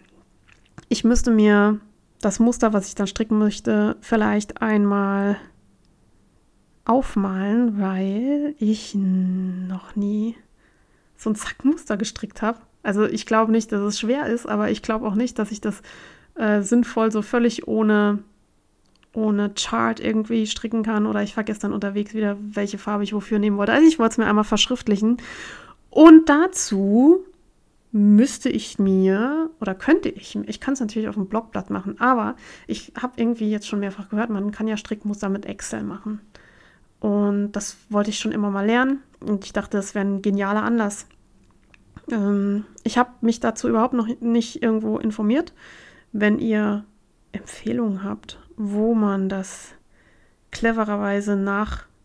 ich müsste mir das Muster, was ich dann stricken möchte, vielleicht einmal aufmalen, weil ich noch nie so ein Zackmuster gestrickt habe. Also ich glaube nicht, dass es schwer ist, aber ich glaube auch nicht, dass ich das äh, sinnvoll so völlig ohne, ohne Chart irgendwie stricken kann oder ich vergesse dann unterwegs wieder, welche Farbe ich wofür nehmen wollte. Also ich wollte es mir einmal verschriftlichen. Und dazu müsste ich mir oder könnte ich, ich kann es natürlich auf dem Blogblatt machen, aber ich habe irgendwie jetzt schon mehrfach gehört, man kann ja Strickmuster mit Excel machen. Und das wollte ich schon immer mal lernen und ich dachte, das wäre ein genialer Anlass. Ähm, ich habe mich dazu überhaupt noch nicht irgendwo informiert. Wenn ihr Empfehlungen habt, wo man das clevererweise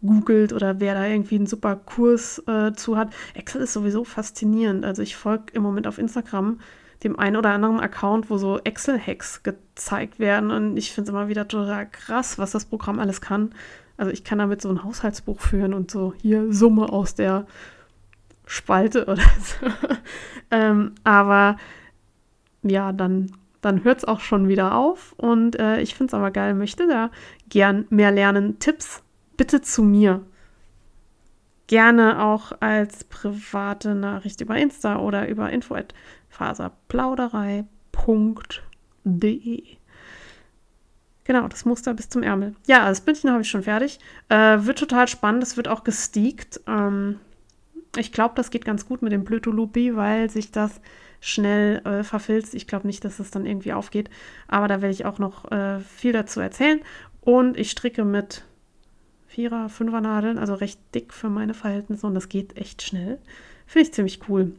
nachgoogelt oder wer da irgendwie einen super Kurs äh, zu hat. Excel ist sowieso faszinierend. Also ich folge im Moment auf Instagram dem einen oder anderen Account, wo so Excel-Hacks gezeigt werden. Und ich finde es immer wieder total krass, was das Programm alles kann. Also ich kann damit so ein Haushaltsbuch führen und so hier Summe aus der Spalte oder (laughs) so. ähm, aber ja, dann, dann hört es auch schon wieder auf. Und äh, ich finde es aber geil, möchte da gern mehr lernen. Tipps bitte zu mir. Gerne auch als private Nachricht über Insta oder über info.faserplauderei.de. Genau, das Muster bis zum Ärmel. Ja, das Bündchen habe ich schon fertig. Äh, wird total spannend. Es wird auch gesteakt. Ähm, ich glaube, das geht ganz gut mit dem Blötolupi, weil sich das schnell äh, verfilzt. Ich glaube nicht, dass es dann irgendwie aufgeht. Aber da werde ich auch noch äh, viel dazu erzählen. Und ich stricke mit Vierer, Fünfer Nadeln, also recht dick für meine Verhältnisse. Und das geht echt schnell. Finde ich ziemlich cool.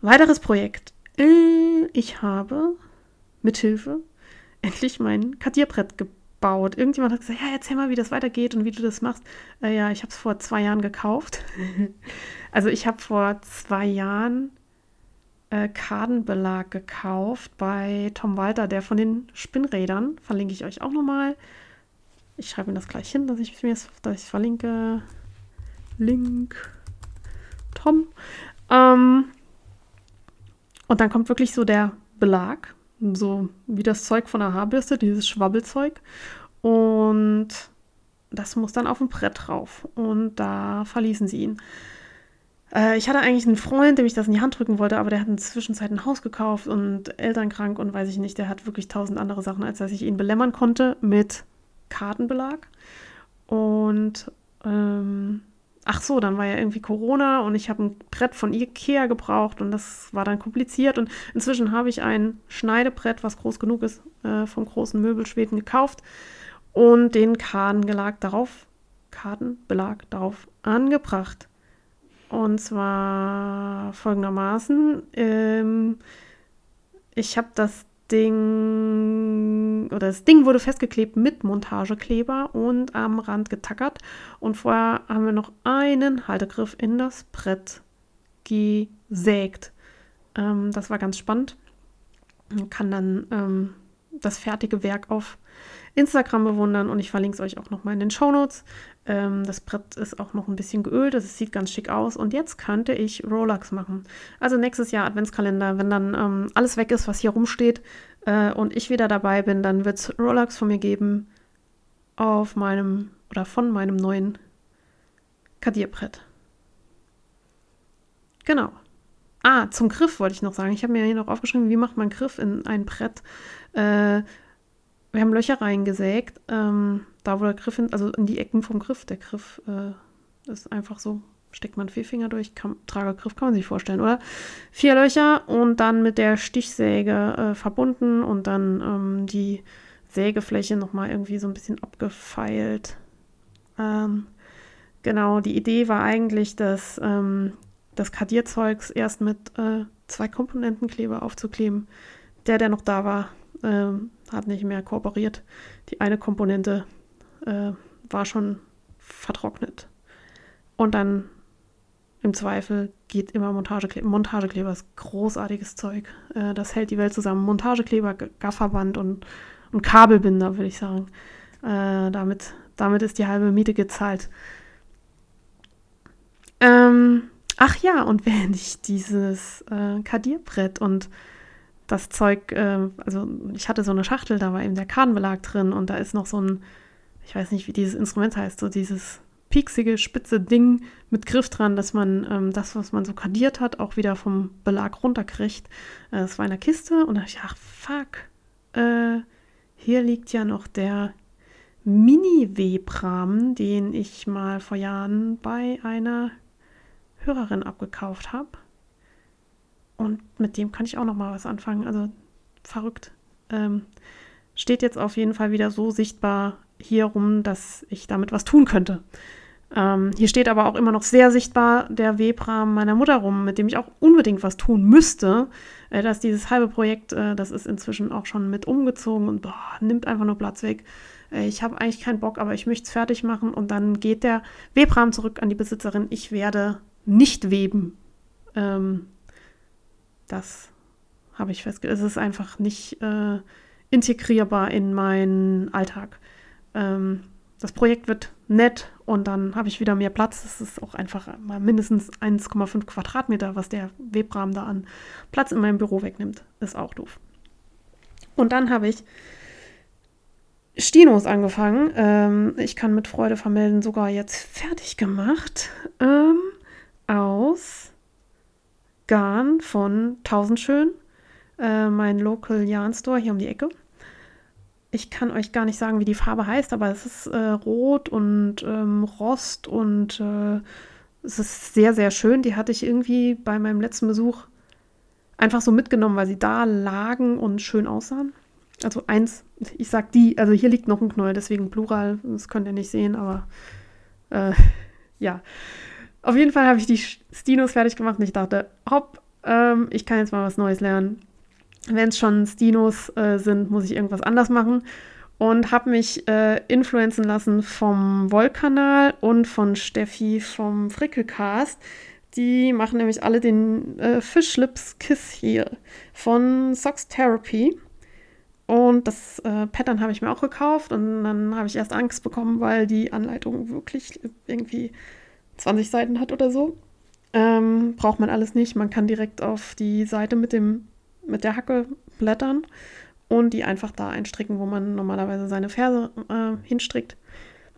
Weiteres Projekt. Äh, ich habe mithilfe endlich mein Kartierbrett gebaut. Irgendjemand hat gesagt, ja, erzähl mal, wie das weitergeht und wie du das machst. Äh, ja, ich habe es vor zwei Jahren gekauft. (laughs) also ich habe vor zwei Jahren äh, Kartenbelag gekauft bei Tom Walter, der von den Spinnrädern. Verlinke ich euch auch nochmal. Ich schreibe mir das gleich hin, dass ich mir das, dass ich verlinke. Link Tom. Ähm, und dann kommt wirklich so der Belag so wie das Zeug von der Haarbürste, dieses Schwabbelzeug. Und das muss dann auf dem Brett drauf. Und da verließen sie ihn. Äh, ich hatte eigentlich einen Freund, dem ich das in die Hand drücken wollte, aber der hat in der Zwischenzeit ein Haus gekauft und elternkrank und weiß ich nicht, der hat wirklich tausend andere Sachen, als dass ich ihn belämmern konnte mit Kartenbelag. Und ähm, ach so, dann war ja irgendwie Corona und ich habe ein Brett von Ikea gebraucht und das war dann kompliziert. Und inzwischen habe ich ein Schneidebrett, was groß genug ist, äh, vom großen Möbelschweden gekauft und den Kartenbelag darauf, Kartenbelag darauf angebracht. Und zwar folgendermaßen. Ähm, ich habe das Ding oder das Ding wurde festgeklebt mit Montagekleber und am Rand getackert. Und vorher haben wir noch einen Haltegriff in das Brett gesägt. Ähm, das war ganz spannend. Man kann dann ähm, das fertige Werk auf Instagram bewundern und ich verlinke es euch auch nochmal in den Show Notes. Ähm, das Brett ist auch noch ein bisschen geölt, das sieht ganz schick aus und jetzt könnte ich Rolex machen. Also nächstes Jahr Adventskalender, wenn dann ähm, alles weg ist, was hier rumsteht äh, und ich wieder dabei bin, dann wird es Rolex von mir geben auf meinem oder von meinem neuen Kadierbrett. Genau. Ah, zum Griff wollte ich noch sagen. Ich habe mir hier noch aufgeschrieben, wie macht man Griff in ein Brett. Äh, wir haben Löcher reingesägt, ähm, da wo der Griff, in, also in die Ecken vom Griff. Der Griff äh, ist einfach so, steckt man vier Finger durch, kann, Tragergriff kann man sich vorstellen, oder? Vier Löcher und dann mit der Stichsäge äh, verbunden und dann ähm, die Sägefläche nochmal irgendwie so ein bisschen abgefeilt. Ähm, genau, die Idee war eigentlich, dass ähm, das Kadierzeugs erst mit äh, zwei Komponentenkleber aufzukleben. Der, der noch da war, ähm, hat nicht mehr kooperiert. Die eine Komponente äh, war schon vertrocknet. Und dann im Zweifel geht immer Montagekleber. Montagekleber ist großartiges Zeug. Äh, das hält die Welt zusammen. Montagekleber, Gafferband und, und Kabelbinder, würde ich sagen. Äh, damit, damit ist die halbe Miete gezahlt. Ähm, ach ja, und (laughs) während ich dieses äh, Kadierbrett und das Zeug, äh, also ich hatte so eine Schachtel, da war eben der Kartenbelag drin und da ist noch so ein, ich weiß nicht, wie dieses Instrument heißt, so dieses pieksige, spitze Ding mit Griff dran, dass man ähm, das, was man so kadiert hat, auch wieder vom Belag runterkriegt. Äh, war in der Kiste und da dachte ich, ach fuck, äh, hier liegt ja noch der Mini-Webrahmen, den ich mal vor Jahren bei einer Hörerin abgekauft habe. Und mit dem kann ich auch noch mal was anfangen. Also verrückt. Ähm, steht jetzt auf jeden Fall wieder so sichtbar hier rum, dass ich damit was tun könnte. Ähm, hier steht aber auch immer noch sehr sichtbar der Webrahmen meiner Mutter rum, mit dem ich auch unbedingt was tun müsste. Äh, dass dieses halbe Projekt, äh, das ist inzwischen auch schon mit umgezogen und boah, nimmt einfach nur Platz weg. Äh, ich habe eigentlich keinen Bock, aber ich möchte es fertig machen und dann geht der Webrahmen zurück an die Besitzerin. Ich werde nicht weben. Ähm, das habe ich festgestellt. Es ist einfach nicht äh, integrierbar in meinen Alltag. Ähm, das Projekt wird nett und dann habe ich wieder mehr Platz. Es ist auch einfach mal mindestens 1,5 Quadratmeter, was der Webrahmen da an Platz in meinem Büro wegnimmt. Ist auch doof. Und dann habe ich Stinos angefangen. Ähm, ich kann mit Freude vermelden, sogar jetzt fertig gemacht. Ähm, aus Garn von Tausendschön. Äh, mein Local Yarn Store hier um die Ecke ich kann euch gar nicht sagen, wie die Farbe heißt, aber es ist äh, rot und ähm, Rost und äh, es ist sehr, sehr schön. Die hatte ich irgendwie bei meinem letzten Besuch einfach so mitgenommen, weil sie da lagen und schön aussahen. Also eins, ich sag die, also hier liegt noch ein Knäuel, deswegen Plural, das könnt ihr nicht sehen, aber äh, (laughs) ja. Auf jeden Fall habe ich die Stinos fertig gemacht und ich dachte, hopp, ähm, ich kann jetzt mal was Neues lernen wenn es schon Stinos äh, sind, muss ich irgendwas anders machen. Und habe mich äh, influenzen lassen vom Wollkanal und von Steffi vom Frickelcast. Die machen nämlich alle den äh, Fish Lips Kiss hier von Socks Therapy. Und das äh, Pattern habe ich mir auch gekauft und dann habe ich erst Angst bekommen, weil die Anleitung wirklich irgendwie 20 Seiten hat oder so. Ähm, braucht man alles nicht. Man kann direkt auf die Seite mit dem mit der Hacke blättern und die einfach da einstricken, wo man normalerweise seine Ferse äh, hinstrickt.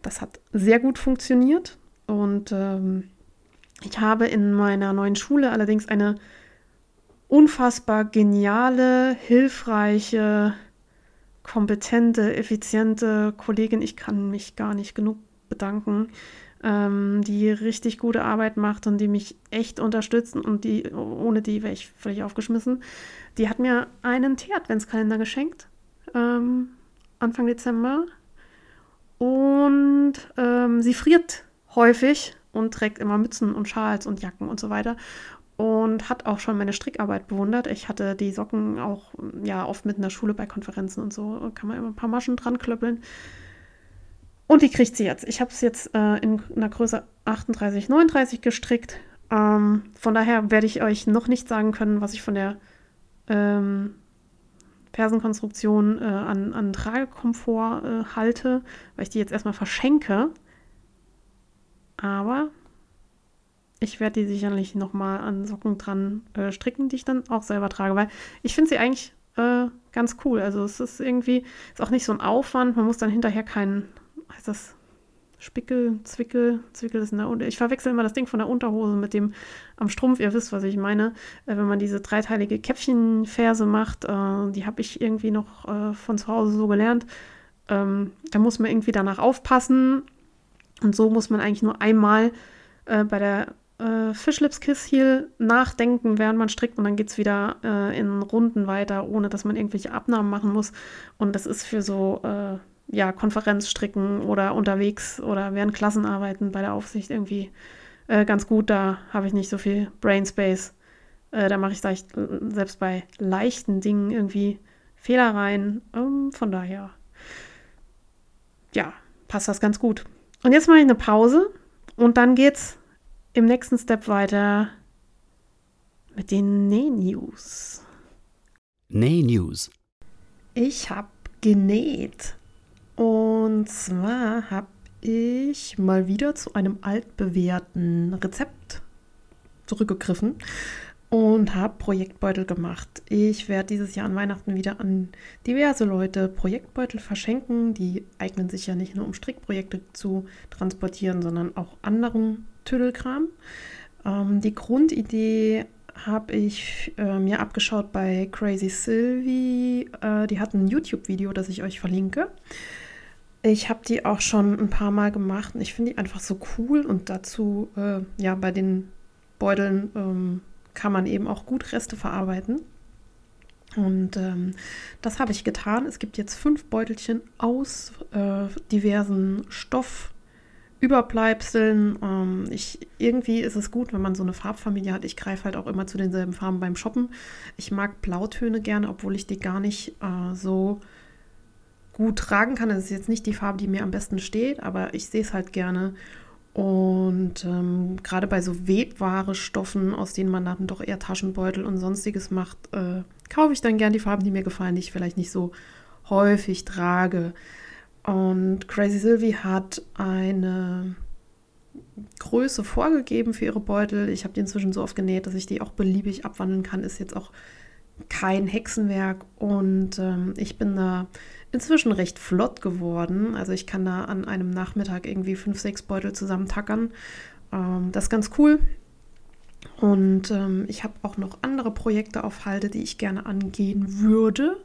Das hat sehr gut funktioniert und ähm, ich habe in meiner neuen Schule allerdings eine unfassbar geniale, hilfreiche, kompetente, effiziente Kollegin. Ich kann mich gar nicht genug bedanken, ähm, die richtig gute Arbeit macht und die mich echt unterstützen und die, ohne die wäre ich völlig aufgeschmissen. Die hat mir einen Tee-Adventskalender geschenkt, ähm, Anfang Dezember. Und ähm, sie friert häufig und trägt immer Mützen und Schals und Jacken und so weiter. Und hat auch schon meine Strickarbeit bewundert. Ich hatte die Socken auch ja oft mit in der Schule bei Konferenzen und so. Kann man immer ein paar Maschen dran klöppeln. Und die kriegt sie jetzt. Ich habe es jetzt äh, in einer Größe 38, 39 gestrickt. Ähm, von daher werde ich euch noch nicht sagen können, was ich von der ähm, Fersenkonstruktion äh, an, an Tragekomfort äh, halte, weil ich die jetzt erstmal verschenke. Aber ich werde die sicherlich nochmal an Socken dran äh, stricken, die ich dann auch selber trage, weil ich finde sie eigentlich äh, ganz cool. Also es ist irgendwie, ist auch nicht so ein Aufwand, man muss dann hinterher keinen heißt das Spickel, Zwickel, Zwickel ist in der Unterhose. Ich verwechsel immer das Ding von der Unterhose mit dem am Strumpf. Ihr wisst, was ich meine. Äh, wenn man diese dreiteilige Käppchenferse macht, äh, die habe ich irgendwie noch äh, von zu Hause so gelernt. Ähm, da muss man irgendwie danach aufpassen. Und so muss man eigentlich nur einmal äh, bei der äh, Fischlips Kiss Heel nachdenken, während man strickt. Und dann geht es wieder äh, in Runden weiter, ohne dass man irgendwelche Abnahmen machen muss. Und das ist für so äh, ja, Konferenz stricken oder unterwegs oder während Klassenarbeiten bei der Aufsicht irgendwie äh, ganz gut. Da habe ich nicht so viel Brainspace. Äh, da mache ich leicht, selbst bei leichten Dingen irgendwie Fehler rein. Ähm, von daher, ja, passt das ganz gut. Und jetzt mache ich eine Pause und dann geht's im nächsten Step weiter mit den Näh-News. Näh-News. Ich habe genäht. Und zwar habe ich mal wieder zu einem altbewährten Rezept zurückgegriffen und habe Projektbeutel gemacht. Ich werde dieses Jahr an Weihnachten wieder an diverse Leute Projektbeutel verschenken. Die eignen sich ja nicht nur um Strickprojekte zu transportieren, sondern auch anderen Tüdelkram. Ähm, die Grundidee habe ich äh, mir abgeschaut bei Crazy Sylvie. Äh, die hat ein YouTube-Video, das ich euch verlinke. Ich habe die auch schon ein paar Mal gemacht und ich finde die einfach so cool und dazu, äh, ja, bei den Beuteln ähm, kann man eben auch gut Reste verarbeiten. Und ähm, das habe ich getan. Es gibt jetzt fünf Beutelchen aus äh, diversen Stoffgrößen Überbleibseln. Ähm, ich, irgendwie ist es gut, wenn man so eine Farbfamilie hat. Ich greife halt auch immer zu denselben Farben beim Shoppen. Ich mag Blautöne gerne, obwohl ich die gar nicht äh, so gut tragen kann. Das ist jetzt nicht die Farbe, die mir am besten steht, aber ich sehe es halt gerne. Und ähm, gerade bei so Webware-Stoffen, aus denen man dann doch eher Taschenbeutel und sonstiges macht, äh, kaufe ich dann gern die Farben, die mir gefallen, die ich vielleicht nicht so häufig trage. Und Crazy Sylvie hat eine Größe vorgegeben für ihre Beutel. Ich habe die inzwischen so oft genäht, dass ich die auch beliebig abwandeln kann. Ist jetzt auch kein Hexenwerk und ähm, ich bin da inzwischen recht flott geworden. Also ich kann da an einem Nachmittag irgendwie fünf, sechs Beutel zusammentackern. Ähm, das ist ganz cool. Und ähm, ich habe auch noch andere Projekte auf Halde, die ich gerne angehen würde.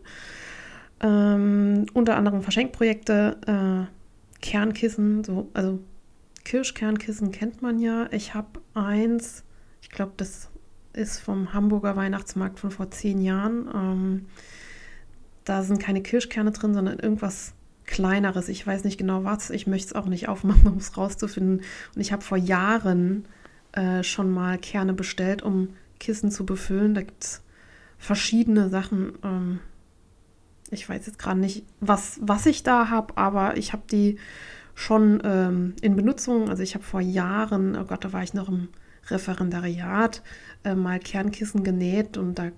Ähm, unter anderem Verschenkprojekte, äh, Kernkissen, so, also Kirschkernkissen kennt man ja. Ich habe eins, ich glaube, das ist vom Hamburger Weihnachtsmarkt von vor zehn Jahren. Ähm, da sind keine Kirschkerne drin, sondern irgendwas Kleineres. Ich weiß nicht genau was. Ich möchte es auch nicht aufmachen, (laughs) um es rauszufinden. Und ich habe vor Jahren äh, schon mal Kerne bestellt, um Kissen zu befüllen. Da gibt es verschiedene Sachen. Ähm, ich weiß jetzt gerade nicht, was, was ich da habe, aber ich habe die schon ähm, in Benutzung. Also ich habe vor Jahren, oh Gott, da war ich noch im Referendariat, äh, mal Kernkissen genäht und da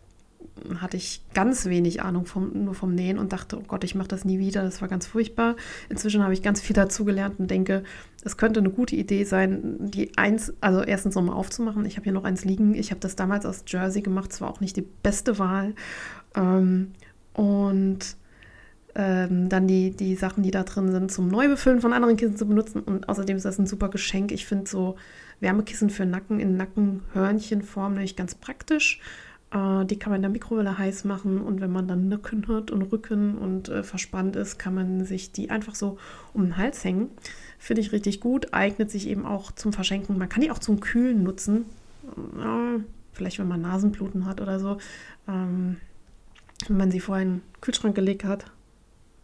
hatte ich ganz wenig Ahnung vom, nur vom Nähen und dachte, oh Gott, ich mache das nie wieder. Das war ganz furchtbar. Inzwischen habe ich ganz viel dazugelernt und denke, es könnte eine gute Idee sein, die eins, also erstens nochmal aufzumachen. Ich habe hier noch eins liegen. Ich habe das damals aus Jersey gemacht. Es war auch nicht die beste Wahl. Ähm, und ähm, dann die, die Sachen, die da drin sind, zum Neubefüllen von anderen Kissen zu benutzen. Und außerdem ist das ein super Geschenk. Ich finde so Wärmekissen für Nacken in Nackenhörnchenform nämlich ganz praktisch. Äh, die kann man in der Mikrowelle heiß machen und wenn man dann Nacken hat und Rücken und äh, verspannt ist, kann man sich die einfach so um den Hals hängen. Finde ich richtig gut, eignet sich eben auch zum Verschenken. Man kann die auch zum Kühlen nutzen. Äh, vielleicht, wenn man Nasenbluten hat oder so. Ähm, wenn man sie vorher in den Kühlschrank gelegt hat.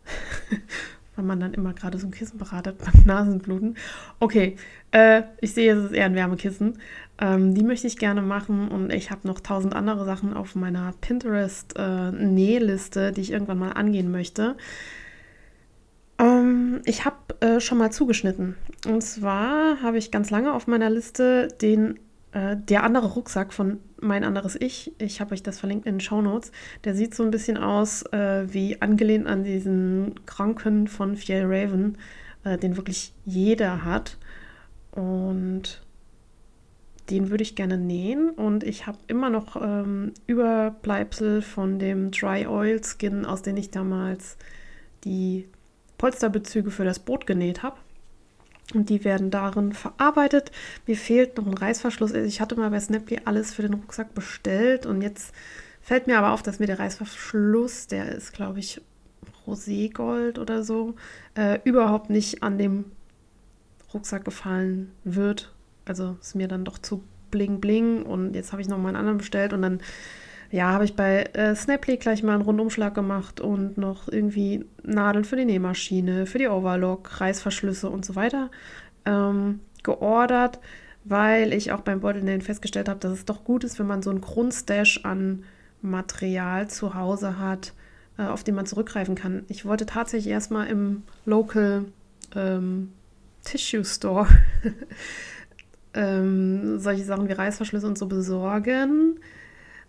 (laughs) Weil man dann immer gerade so ein Kissen beratet beim Nasenbluten. Okay, äh, ich sehe, es ist eher ein Wärmekissen. Ähm, die möchte ich gerne machen und ich habe noch tausend andere Sachen auf meiner Pinterest-Nähliste, äh, die ich irgendwann mal angehen möchte. Ähm, ich habe äh, schon mal zugeschnitten. Und zwar habe ich ganz lange auf meiner Liste den äh, der andere Rucksack von Mein anderes Ich, ich habe euch das verlinkt in den Show Notes, der sieht so ein bisschen aus äh, wie angelehnt an diesen Kranken von Fiel Raven, äh, den wirklich jeder hat. Und den würde ich gerne nähen und ich habe immer noch ähm, Überbleibsel von dem Dry Oil Skin, aus dem ich damals die Polsterbezüge für das Boot genäht habe. Und die werden darin verarbeitet. Mir fehlt noch ein Reißverschluss. Ich hatte mal bei Snappy alles für den Rucksack bestellt und jetzt fällt mir aber auf, dass mir der Reißverschluss, der ist, glaube ich, Roségold oder so, äh, überhaupt nicht an dem Rucksack gefallen wird. Also ist mir dann doch zu bling bling und jetzt habe ich noch mal einen anderen bestellt und dann ja, habe ich bei äh, Snaply gleich mal einen Rundumschlag gemacht und noch irgendwie Nadeln für die Nähmaschine, für die Overlock, Reißverschlüsse und so weiter ähm, geordert, weil ich auch beim Beutelnähen festgestellt habe, dass es doch gut ist, wenn man so einen Grundstash an Material zu Hause hat, äh, auf den man zurückgreifen kann. Ich wollte tatsächlich erstmal im Local ähm, Tissue Store (laughs) ähm, solche Sachen wie Reißverschlüsse und so besorgen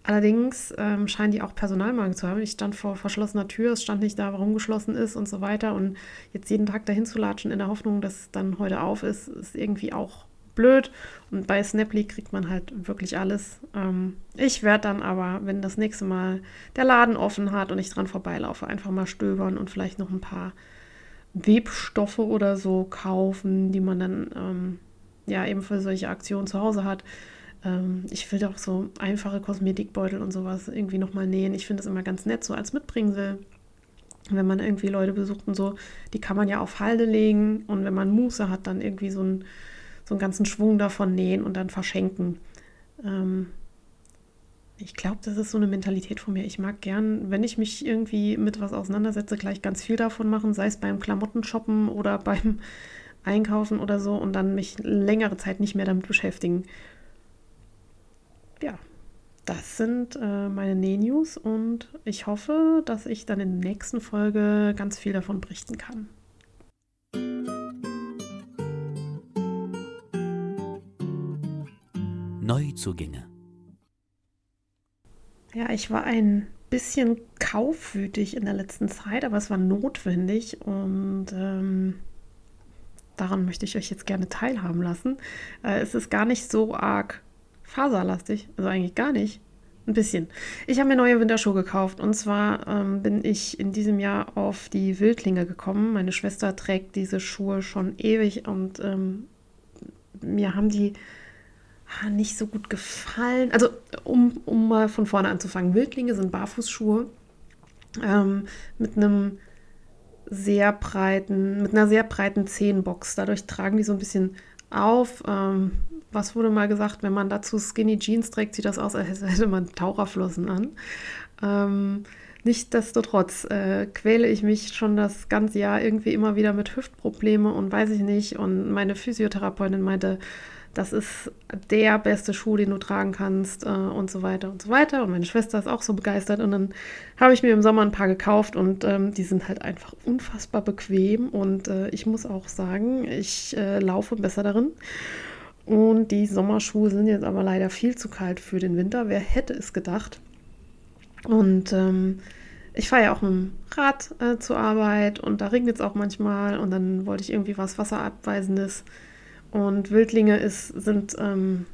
Allerdings ähm, scheinen die auch Personalmangel zu haben. Ich stand vor verschlossener Tür, es stand nicht da, warum geschlossen ist und so weiter. Und jetzt jeden Tag dahin zu latschen in der Hoffnung, dass es dann heute auf ist, ist irgendwie auch blöd. Und bei Snaply kriegt man halt wirklich alles. Ähm, ich werde dann aber, wenn das nächste Mal der Laden offen hat und ich dran vorbeilaufe, einfach mal stöbern und vielleicht noch ein paar Webstoffe oder so kaufen, die man dann ähm, ja eben für solche Aktionen zu Hause hat. Ähm, ich will auch so einfache Kosmetikbeutel und sowas irgendwie nochmal nähen. Ich finde das immer ganz nett, so als Mitbringsel. Wenn man irgendwie Leute besucht und so, die kann man ja auf Halde legen und wenn man Muße hat, dann irgendwie so, ein, so einen ganzen Schwung davon nähen und dann verschenken. Ähm, ich glaube, das ist so eine Mentalität von mir. Ich mag gern, wenn ich mich irgendwie mit was auseinandersetze, gleich ganz viel davon machen, sei es beim Klamotten shoppen oder beim einkaufen oder so und dann mich längere Zeit nicht mehr damit beschäftigen. Ja, das sind äh, meine Näh-News und ich hoffe, dass ich dann in der nächsten Folge ganz viel davon berichten kann. Neuzugänge. Ja, ich war ein bisschen kaufwütig in der letzten Zeit, aber es war notwendig und ähm, daran möchte ich euch jetzt gerne teilhaben lassen. Äh, es ist gar nicht so arg faserlastig, also eigentlich gar nicht. Ein bisschen. Ich habe mir neue Winterschuhe gekauft und zwar ähm, bin ich in diesem Jahr auf die Wildlinge gekommen. Meine Schwester trägt diese Schuhe schon ewig und ähm, mir haben die ah, nicht so gut gefallen. Also, um, um mal von vorne anzufangen, Wildlinge sind Barfußschuhe ähm, mit einem sehr breiten, mit einer sehr breiten Zehenbox. Dadurch tragen die so ein bisschen auf. Ähm, was wurde mal gesagt, wenn man dazu Skinny Jeans trägt, sieht das aus, als hätte man Taucherflossen an. Ähm, Nichtsdestotrotz äh, quäle ich mich schon das ganze Jahr irgendwie immer wieder mit Hüftprobleme und weiß ich nicht. Und meine Physiotherapeutin meinte, das ist der beste Schuh, den du tragen kannst äh, und so weiter und so weiter. Und meine Schwester ist auch so begeistert. Und dann habe ich mir im Sommer ein paar gekauft und ähm, die sind halt einfach unfassbar bequem. Und äh, ich muss auch sagen, ich äh, laufe besser darin. Und die Sommerschuhe sind jetzt aber leider viel zu kalt für den Winter. Wer hätte es gedacht? Und ähm, ich fahre ja auch mit dem Rad äh, zur Arbeit und da regnet es auch manchmal. Und dann wollte ich irgendwie was Wasserabweisendes und Wildlinge ist, sind, ähm,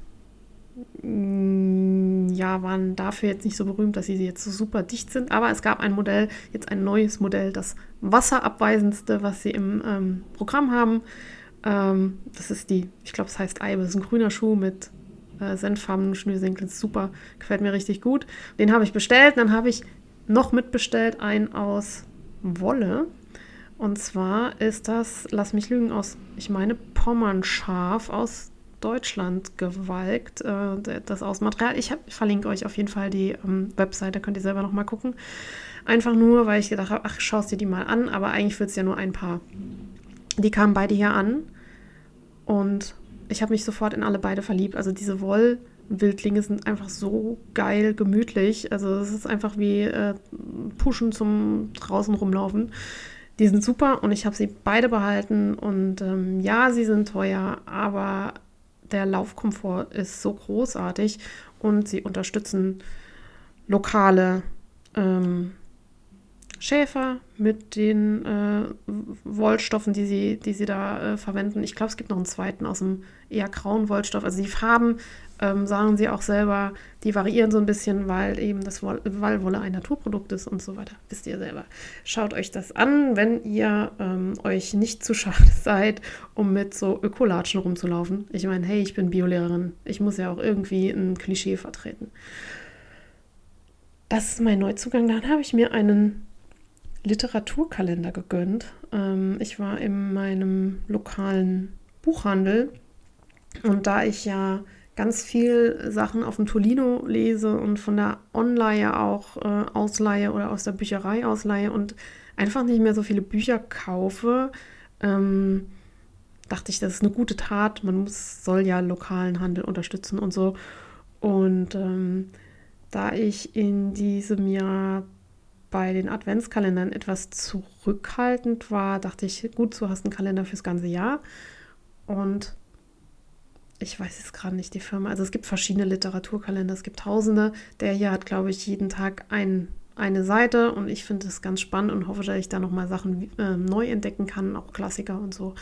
mm, ja, waren dafür jetzt nicht so berühmt, dass sie jetzt so super dicht sind. Aber es gab ein Modell, jetzt ein neues Modell, das wasserabweisendste, was sie im ähm, Programm haben. Ähm, das ist die, ich glaube, es heißt Eibe. Das ist ein grüner Schuh mit äh, senffarbenen Schnürsenkeln. Super, gefällt mir richtig gut. Den habe ich bestellt. Dann habe ich noch mitbestellt einen aus Wolle. Und zwar ist das, lass mich lügen, aus, ich meine, Pommernschaf aus Deutschland gewalkt. Äh, das aus Material. Ich hab, verlinke euch auf jeden Fall die ähm, Webseite, könnt ihr selber nochmal gucken. Einfach nur, weil ich gedacht habe, ach, schaust dir die mal an, aber eigentlich wird es ja nur ein Paar. Die kamen beide hier an und ich habe mich sofort in alle beide verliebt. Also diese Wollwildlinge sind einfach so geil, gemütlich. Also es ist einfach wie äh, Pushen zum draußen rumlaufen. Die sind super und ich habe sie beide behalten. Und ähm, ja, sie sind teuer, aber der Laufkomfort ist so großartig und sie unterstützen lokale ähm, Schäfer mit den äh, Wollstoffen, die sie, die sie da äh, verwenden. Ich glaube, es gibt noch einen zweiten aus dem eher grauen Wollstoff. Also die Farben ähm, sagen sie auch selber, die variieren so ein bisschen, weil eben das Woll weil Wolle ein Naturprodukt ist und so weiter. Wisst ihr selber. Schaut euch das an, wenn ihr ähm, euch nicht zu schade (laughs) seid, um mit so Ökolatschen rumzulaufen. Ich meine, hey, ich bin Biolehrerin. Ich muss ja auch irgendwie ein Klischee vertreten. Das ist mein Neuzugang. Dann habe ich mir einen Literaturkalender gegönnt. Ähm, ich war in meinem lokalen Buchhandel und da ich ja ganz viel Sachen auf dem Tolino lese und von der Online auch äh, ausleihe oder aus der Bücherei ausleihe und einfach nicht mehr so viele Bücher kaufe, ähm, dachte ich, das ist eine gute Tat. Man muss, soll ja lokalen Handel unterstützen und so. Und ähm, da ich in diesem Jahr bei den Adventskalendern etwas zurückhaltend war, dachte ich, gut, du hast einen Kalender fürs ganze Jahr. Und ich weiß jetzt gerade nicht die Firma. Also es gibt verschiedene Literaturkalender, es gibt tausende. Der hier hat, glaube ich, jeden Tag ein, eine Seite und ich finde es ganz spannend und hoffe, dass ich da nochmal Sachen äh, neu entdecken kann, auch Klassiker und so.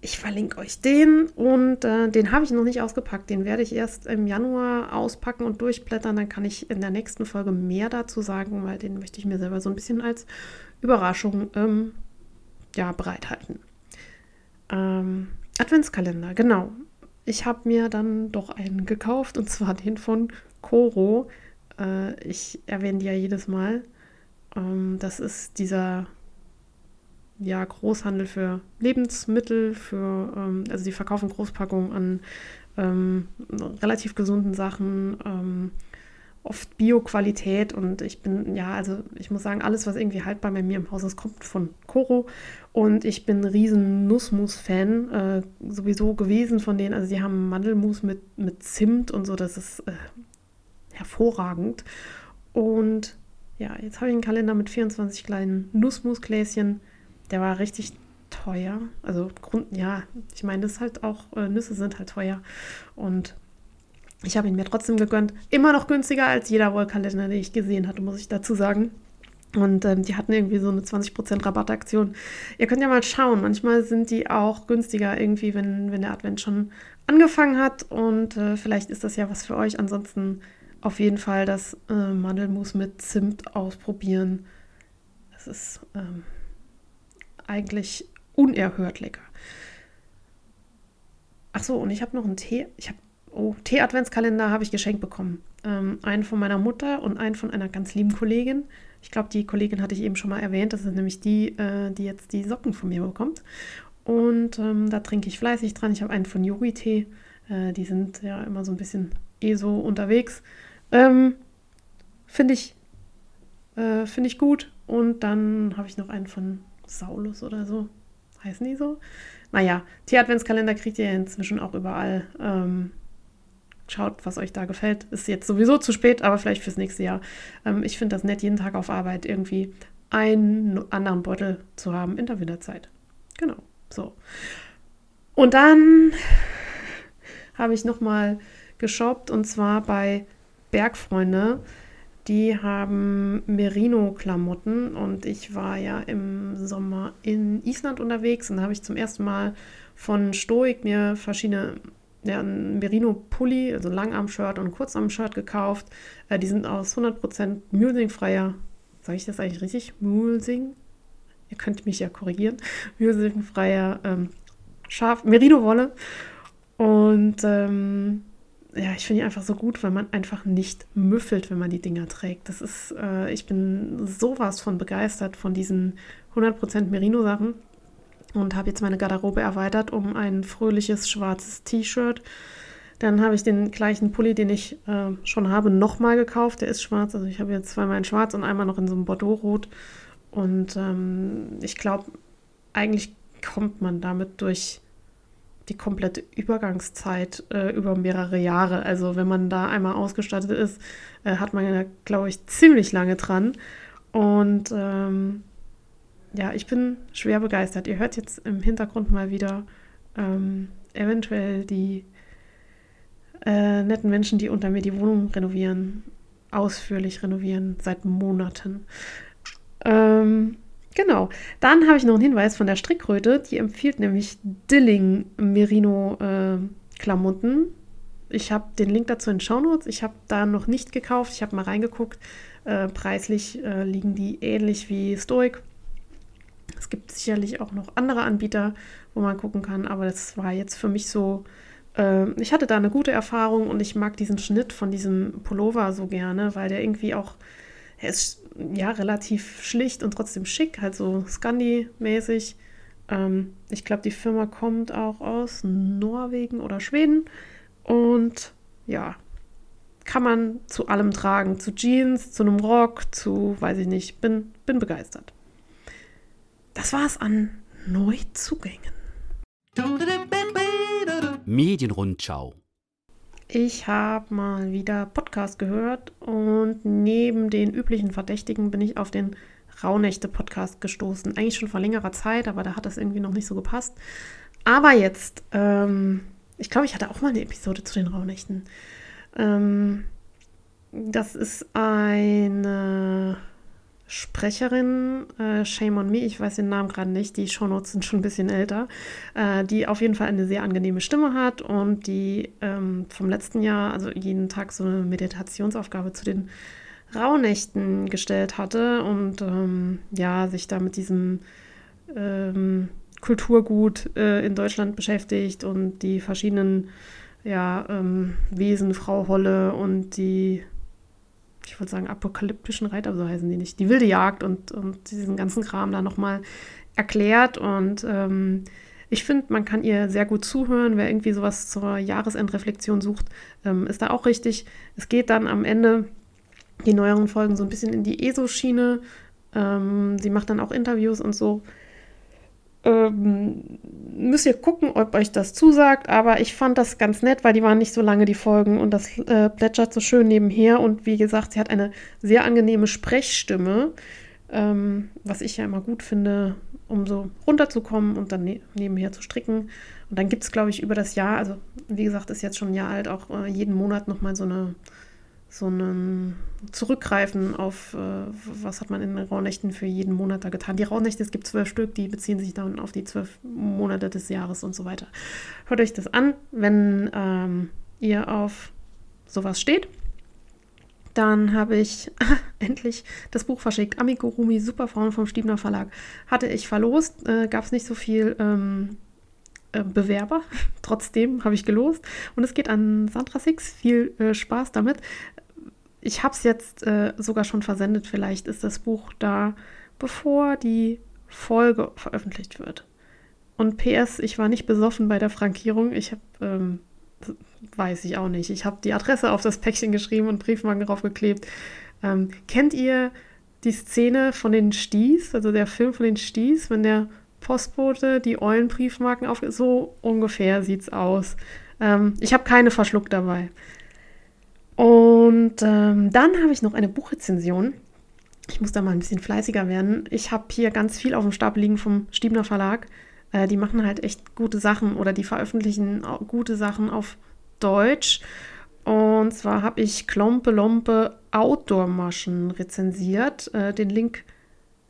Ich verlinke euch den und äh, den habe ich noch nicht ausgepackt. Den werde ich erst im Januar auspacken und durchblättern. Dann kann ich in der nächsten Folge mehr dazu sagen, weil den möchte ich mir selber so ein bisschen als Überraschung ähm, ja, bereithalten. Ähm, Adventskalender, genau ich habe mir dann doch einen gekauft und zwar den von Coro. Äh, ich erwähne die ja jedes Mal. Ähm, das ist dieser ja, Großhandel für Lebensmittel, für, ähm, also die verkaufen Großpackungen an ähm, relativ gesunden Sachen. Ähm, oft Bio-Qualität und ich bin, ja, also ich muss sagen, alles, was irgendwie haltbar bei mir im Haus ist, kommt von Koro und ich bin ein riesen Nussmus-Fan, äh, sowieso gewesen von denen, also sie haben Mandelmus mit, mit Zimt und so, das ist äh, hervorragend. Und ja, jetzt habe ich einen Kalender mit 24 kleinen Nussmusgläschen, der war richtig teuer, also Grund, ja, ich meine, das ist halt auch, äh, Nüsse sind halt teuer. Und ich habe ihn mir trotzdem gegönnt. Immer noch günstiger als jeder Wollkalender, den ich gesehen hatte, muss ich dazu sagen. Und ähm, die hatten irgendwie so eine 20% Rabattaktion. Ihr könnt ja mal schauen. Manchmal sind die auch günstiger irgendwie, wenn, wenn der Advent schon angefangen hat. Und äh, vielleicht ist das ja was für euch. Ansonsten auf jeden Fall das äh, Mandelmus mit Zimt ausprobieren. Das ist ähm, eigentlich unerhört lecker. Ach so, und ich habe noch einen Tee. Ich habe Oh, Tee-Adventskalender habe ich geschenkt bekommen. Ähm, einen von meiner Mutter und einen von einer ganz lieben Kollegin. Ich glaube, die Kollegin hatte ich eben schon mal erwähnt. Das ist nämlich die, äh, die jetzt die Socken von mir bekommt. Und ähm, da trinke ich fleißig dran. Ich habe einen von Yogi-Tee. Äh, die sind ja immer so ein bisschen eh so unterwegs. Ähm, Finde ich, äh, find ich gut. Und dann habe ich noch einen von Saulus oder so. Heißen die so? Naja, Tee-Adventskalender kriegt ihr inzwischen auch überall. Ähm, Schaut, was euch da gefällt. Ist jetzt sowieso zu spät, aber vielleicht fürs nächste Jahr. Ähm, ich finde das nett, jeden Tag auf Arbeit irgendwie einen anderen Beutel zu haben in der Winterzeit. Genau, so. Und dann habe ich nochmal geshoppt und zwar bei Bergfreunde. Die haben Merino-Klamotten und ich war ja im Sommer in Island unterwegs und habe ich zum ersten Mal von Stoik mir verschiedene ja, ein Merino-Pulli, also Langarm-Shirt und Kurzarm-Shirt gekauft. Äh, die sind aus 100% Mulesing-freier, sage ich das eigentlich richtig? Mulesing? Ihr könnt mich ja korrigieren. (laughs) Mulesing-freier ähm, Schaf, Merino-Wolle. Und ähm, ja, ich finde die einfach so gut, weil man einfach nicht müffelt, wenn man die Dinger trägt. Das ist, äh, ich bin sowas von begeistert von diesen 100% Merino-Sachen und habe jetzt meine Garderobe erweitert um ein fröhliches schwarzes T-Shirt. Dann habe ich den gleichen Pulli, den ich äh, schon habe, nochmal gekauft. Der ist schwarz. Also ich habe jetzt zweimal in schwarz und einmal noch in so einem Bordeaux-Rot. Und ähm, ich glaube, eigentlich kommt man damit durch die komplette Übergangszeit äh, über mehrere Jahre. Also wenn man da einmal ausgestattet ist, äh, hat man ja, glaube ich, ziemlich lange dran. Und ähm, ja, ich bin schwer begeistert. Ihr hört jetzt im Hintergrund mal wieder ähm, eventuell die äh, netten Menschen, die unter mir die Wohnung renovieren, ausführlich renovieren, seit Monaten. Ähm, genau. Dann habe ich noch einen Hinweis von der Strickröte. Die empfiehlt nämlich Dilling Merino äh, Klamotten. Ich habe den Link dazu in Shownotes. Ich habe da noch nicht gekauft. Ich habe mal reingeguckt. Äh, preislich äh, liegen die ähnlich wie Stoic. Es gibt sicherlich auch noch andere Anbieter, wo man gucken kann, aber das war jetzt für mich so, äh, ich hatte da eine gute Erfahrung und ich mag diesen Schnitt von diesem Pullover so gerne, weil der irgendwie auch, er ist ja relativ schlicht und trotzdem schick, halt so Scandi-mäßig. Ähm, ich glaube, die Firma kommt auch aus Norwegen oder Schweden und ja, kann man zu allem tragen, zu Jeans, zu einem Rock, zu, weiß ich nicht, bin, bin begeistert. Das war's an Neuzugängen. Medienrundschau. Ich habe mal wieder Podcast gehört und neben den üblichen Verdächtigen bin ich auf den Rauhnächte-Podcast gestoßen. Eigentlich schon vor längerer Zeit, aber da hat das irgendwie noch nicht so gepasst. Aber jetzt, ähm, ich glaube, ich hatte auch mal eine Episode zu den Rauhnächten. Ähm, das ist eine Sprecherin, äh, Shame on Me, ich weiß den Namen gerade nicht, die Shownotes sind schon ein bisschen älter, äh, die auf jeden Fall eine sehr angenehme Stimme hat und die ähm, vom letzten Jahr, also jeden Tag so eine Meditationsaufgabe zu den Rauhnächten gestellt hatte und ähm, ja, sich da mit diesem ähm, Kulturgut äh, in Deutschland beschäftigt und die verschiedenen ja, ähm, Wesen, Frau Holle und die ich wollte sagen, apokalyptischen Reiter, aber so heißen die nicht, die wilde Jagd und, und diesen ganzen Kram da nochmal erklärt. Und ähm, ich finde, man kann ihr sehr gut zuhören. Wer irgendwie sowas zur Jahresendreflexion sucht, ähm, ist da auch richtig. Es geht dann am Ende die neueren Folgen so ein bisschen in die ESO-Schiene. Ähm, sie macht dann auch Interviews und so. Ähm, müsst ihr gucken, ob euch das zusagt, aber ich fand das ganz nett, weil die waren nicht so lange, die Folgen, und das äh, plätschert so schön nebenher. Und wie gesagt, sie hat eine sehr angenehme Sprechstimme, ähm, was ich ja immer gut finde, um so runterzukommen und dann ne nebenher zu stricken. Und dann gibt es, glaube ich, über das Jahr, also wie gesagt, ist jetzt schon ein Jahr alt, auch äh, jeden Monat nochmal so eine so ein Zurückgreifen auf, äh, was hat man in den Rauhnächten für jeden Monat da getan. Die Rauhnächte, es gibt zwölf Stück, die beziehen sich dann auf die zwölf Monate des Jahres und so weiter. Hört euch das an, wenn ähm, ihr auf sowas steht. Dann habe ich (laughs) endlich das Buch verschickt. Amigurumi, Superfrauen vom Stiebner Verlag. Hatte ich verlost, äh, gab es nicht so viel ähm, äh, Bewerber. (laughs) Trotzdem habe ich gelost. Und es geht an Sandra Six. Viel äh, Spaß damit ich habe es jetzt äh, sogar schon versendet. Vielleicht ist das Buch da, bevor die Folge veröffentlicht wird. Und PS, ich war nicht besoffen bei der Frankierung. Ich habe, ähm, weiß ich auch nicht. Ich habe die Adresse auf das Päckchen geschrieben und Briefmarken draufgeklebt. Ähm, kennt ihr die Szene von den Sties, also der Film von den Sties, wenn der Postbote die Eulenbriefmarken auf... So ungefähr sieht es aus. Ähm, ich habe keine verschluckt dabei. Und ähm, dann habe ich noch eine Buchrezension. Ich muss da mal ein bisschen fleißiger werden. Ich habe hier ganz viel auf dem Stapel liegen vom Stiebner Verlag. Äh, die machen halt echt gute Sachen oder die veröffentlichen gute Sachen auf Deutsch. Und zwar habe ich Klompe Lompe Outdoor-Maschen rezensiert. Äh, den Link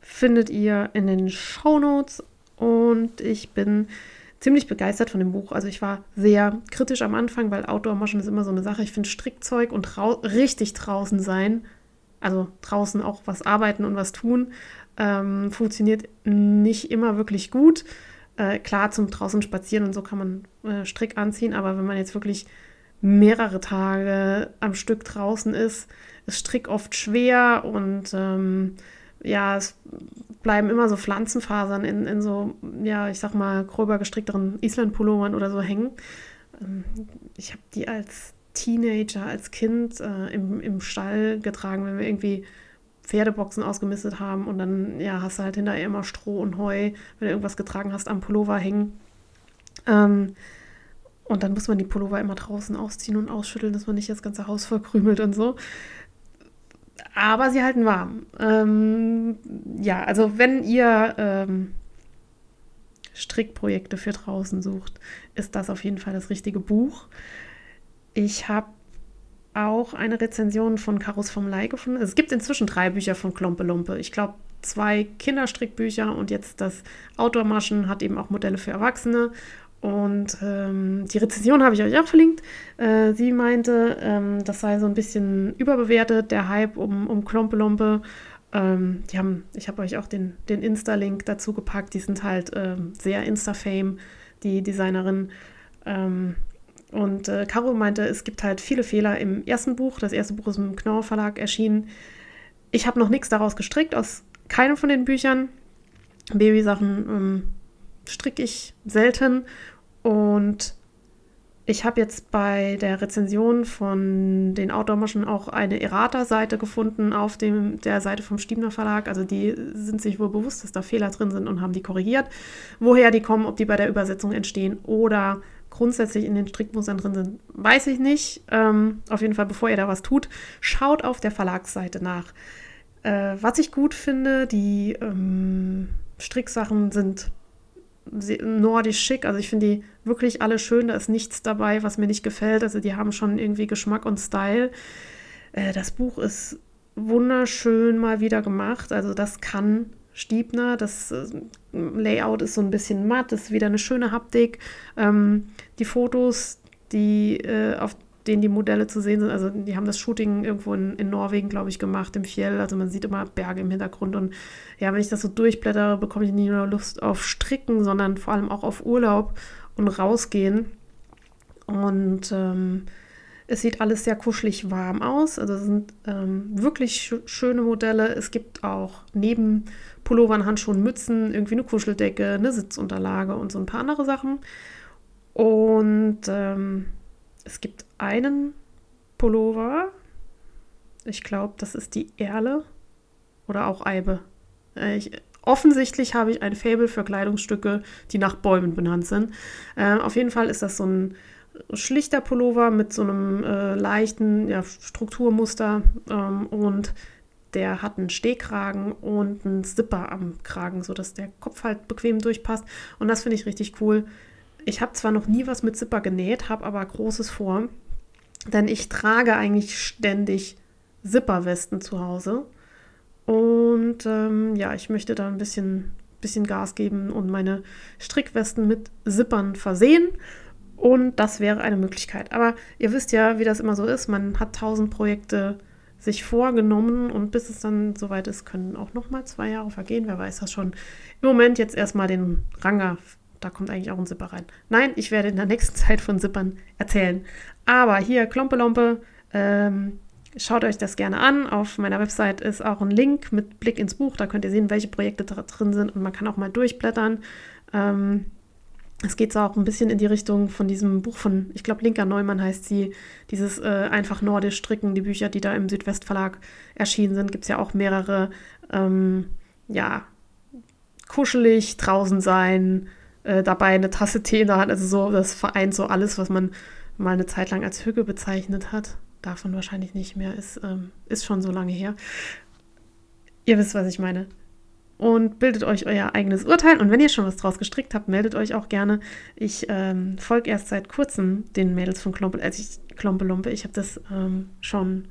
findet ihr in den Show Notes. Und ich bin ziemlich begeistert von dem Buch. Also ich war sehr kritisch am Anfang, weil Outdoor-Maschen ist immer so eine Sache. Ich finde Strickzeug und richtig draußen sein, also draußen auch was arbeiten und was tun, ähm, funktioniert nicht immer wirklich gut. Äh, klar, zum draußen spazieren und so kann man äh, Strick anziehen, aber wenn man jetzt wirklich mehrere Tage am Stück draußen ist, ist Strick oft schwer und ähm, ja, es bleiben immer so Pflanzenfasern in, in so, ja, ich sag mal, gröber gestrickteren Island-Pullovern oder so hängen. Ähm, ich habe die als Teenager, als Kind äh, im, im Stall getragen, wenn wir irgendwie Pferdeboxen ausgemistet haben und dann, ja, hast du halt hinterher immer Stroh und Heu, wenn du irgendwas getragen hast, am Pullover hängen. Ähm, und dann muss man die Pullover immer draußen ausziehen und ausschütteln, dass man nicht das ganze Haus verkrümelt und so aber sie halten warm. Ähm, ja, also wenn ihr ähm, Strickprojekte für draußen sucht, ist das auf jeden Fall das richtige Buch. Ich habe auch eine Rezension von Karus vom Lei gefunden. Es gibt inzwischen drei Bücher von Klompe Lumpe. Ich glaube, zwei Kinderstrickbücher und jetzt das Outdoor-Maschen hat eben auch Modelle für Erwachsene. Und ähm, die Rezension habe ich euch auch verlinkt. Äh, sie meinte, ähm, das sei so ein bisschen überbewertet, der Hype um, um Klompelompe. Ähm, die haben, ich habe euch auch den, den Insta-Link dazu gepackt. Die sind halt ähm, sehr Insta-Fame, die Designerin. Ähm, und äh, Caro meinte, es gibt halt viele Fehler im ersten Buch. Das erste Buch ist im Knorr Verlag erschienen. Ich habe noch nichts daraus gestrickt, aus keinem von den Büchern. Babysachen ähm, stricke ich selten und ich habe jetzt bei der Rezension von den Outdoor-Maschen auch eine Errata-Seite gefunden auf dem, der Seite vom Stiebner Verlag. Also die sind sich wohl bewusst, dass da Fehler drin sind und haben die korrigiert. Woher die kommen, ob die bei der Übersetzung entstehen oder grundsätzlich in den Strickmustern drin sind, weiß ich nicht. Ähm, auf jeden Fall, bevor ihr da was tut, schaut auf der Verlagsseite nach. Äh, was ich gut finde, die ähm, Stricksachen sind nordisch schick. Also ich finde die wirklich alle schön. Da ist nichts dabei, was mir nicht gefällt. Also die haben schon irgendwie Geschmack und Style. Äh, das Buch ist wunderschön mal wieder gemacht. Also das kann Stiebner. Das äh, Layout ist so ein bisschen matt. Das ist wieder eine schöne Haptik. Ähm, die Fotos, die äh, auf denen die Modelle zu sehen sind. Also die haben das Shooting irgendwo in, in Norwegen, glaube ich, gemacht, im Fjell. Also man sieht immer Berge im Hintergrund. Und ja, wenn ich das so durchblättere, bekomme ich nicht nur Lust auf Stricken, sondern vor allem auch auf Urlaub und rausgehen. Und ähm, es sieht alles sehr kuschelig warm aus. Also es sind ähm, wirklich sch schöne Modelle. Es gibt auch neben Pullovern, Handschuhen, Mützen irgendwie eine Kuscheldecke, eine Sitzunterlage und so ein paar andere Sachen. Und ähm, es gibt einen Pullover, Ich glaube, das ist die Erle oder auch Eibe. Äh, ich, offensichtlich habe ich ein Faible für Kleidungsstücke, die nach Bäumen benannt sind. Äh, auf jeden Fall ist das so ein schlichter Pullover mit so einem äh, leichten ja, Strukturmuster ähm, und der hat einen Stehkragen und einen Zipper am Kragen, sodass der Kopf halt bequem durchpasst. Und das finde ich richtig cool. Ich habe zwar noch nie was mit Zipper genäht, habe aber großes vor, denn ich trage eigentlich ständig Zipperwesten zu Hause. Und ähm, ja, ich möchte da ein bisschen, bisschen Gas geben und meine Strickwesten mit Zippern versehen. Und das wäre eine Möglichkeit. Aber ihr wisst ja, wie das immer so ist. Man hat tausend Projekte sich vorgenommen und bis es dann soweit ist, können auch noch mal zwei Jahre vergehen. Wer weiß das schon. Im Moment jetzt erstmal den Ranger. Da kommt eigentlich auch ein Zipper rein. Nein, ich werde in der nächsten Zeit von Zippern erzählen. Aber hier, Klompelompe, ähm, schaut euch das gerne an. Auf meiner Website ist auch ein Link mit Blick ins Buch. Da könnt ihr sehen, welche Projekte da drin sind und man kann auch mal durchblättern. Ähm, es geht so auch ein bisschen in die Richtung von diesem Buch von, ich glaube, Linker Neumann heißt sie, dieses äh, einfach nordisch stricken, die Bücher, die da im Südwestverlag erschienen sind, gibt es ja auch mehrere, ähm, ja, kuschelig, draußen sein, äh, dabei eine Tasse Tee in der Hand, also so, das vereint so alles, was man mal eine Zeit lang als Hüge bezeichnet hat. Davon wahrscheinlich nicht mehr, ist, ähm, ist schon so lange her. Ihr wisst, was ich meine und bildet euch euer eigenes Urteil. Und wenn ihr schon was draus gestrickt habt, meldet euch auch gerne. Ich ähm, folge erst seit kurzem den Mädels von Klompe, also ich, Klompelumpe. Ich habe das ähm, schon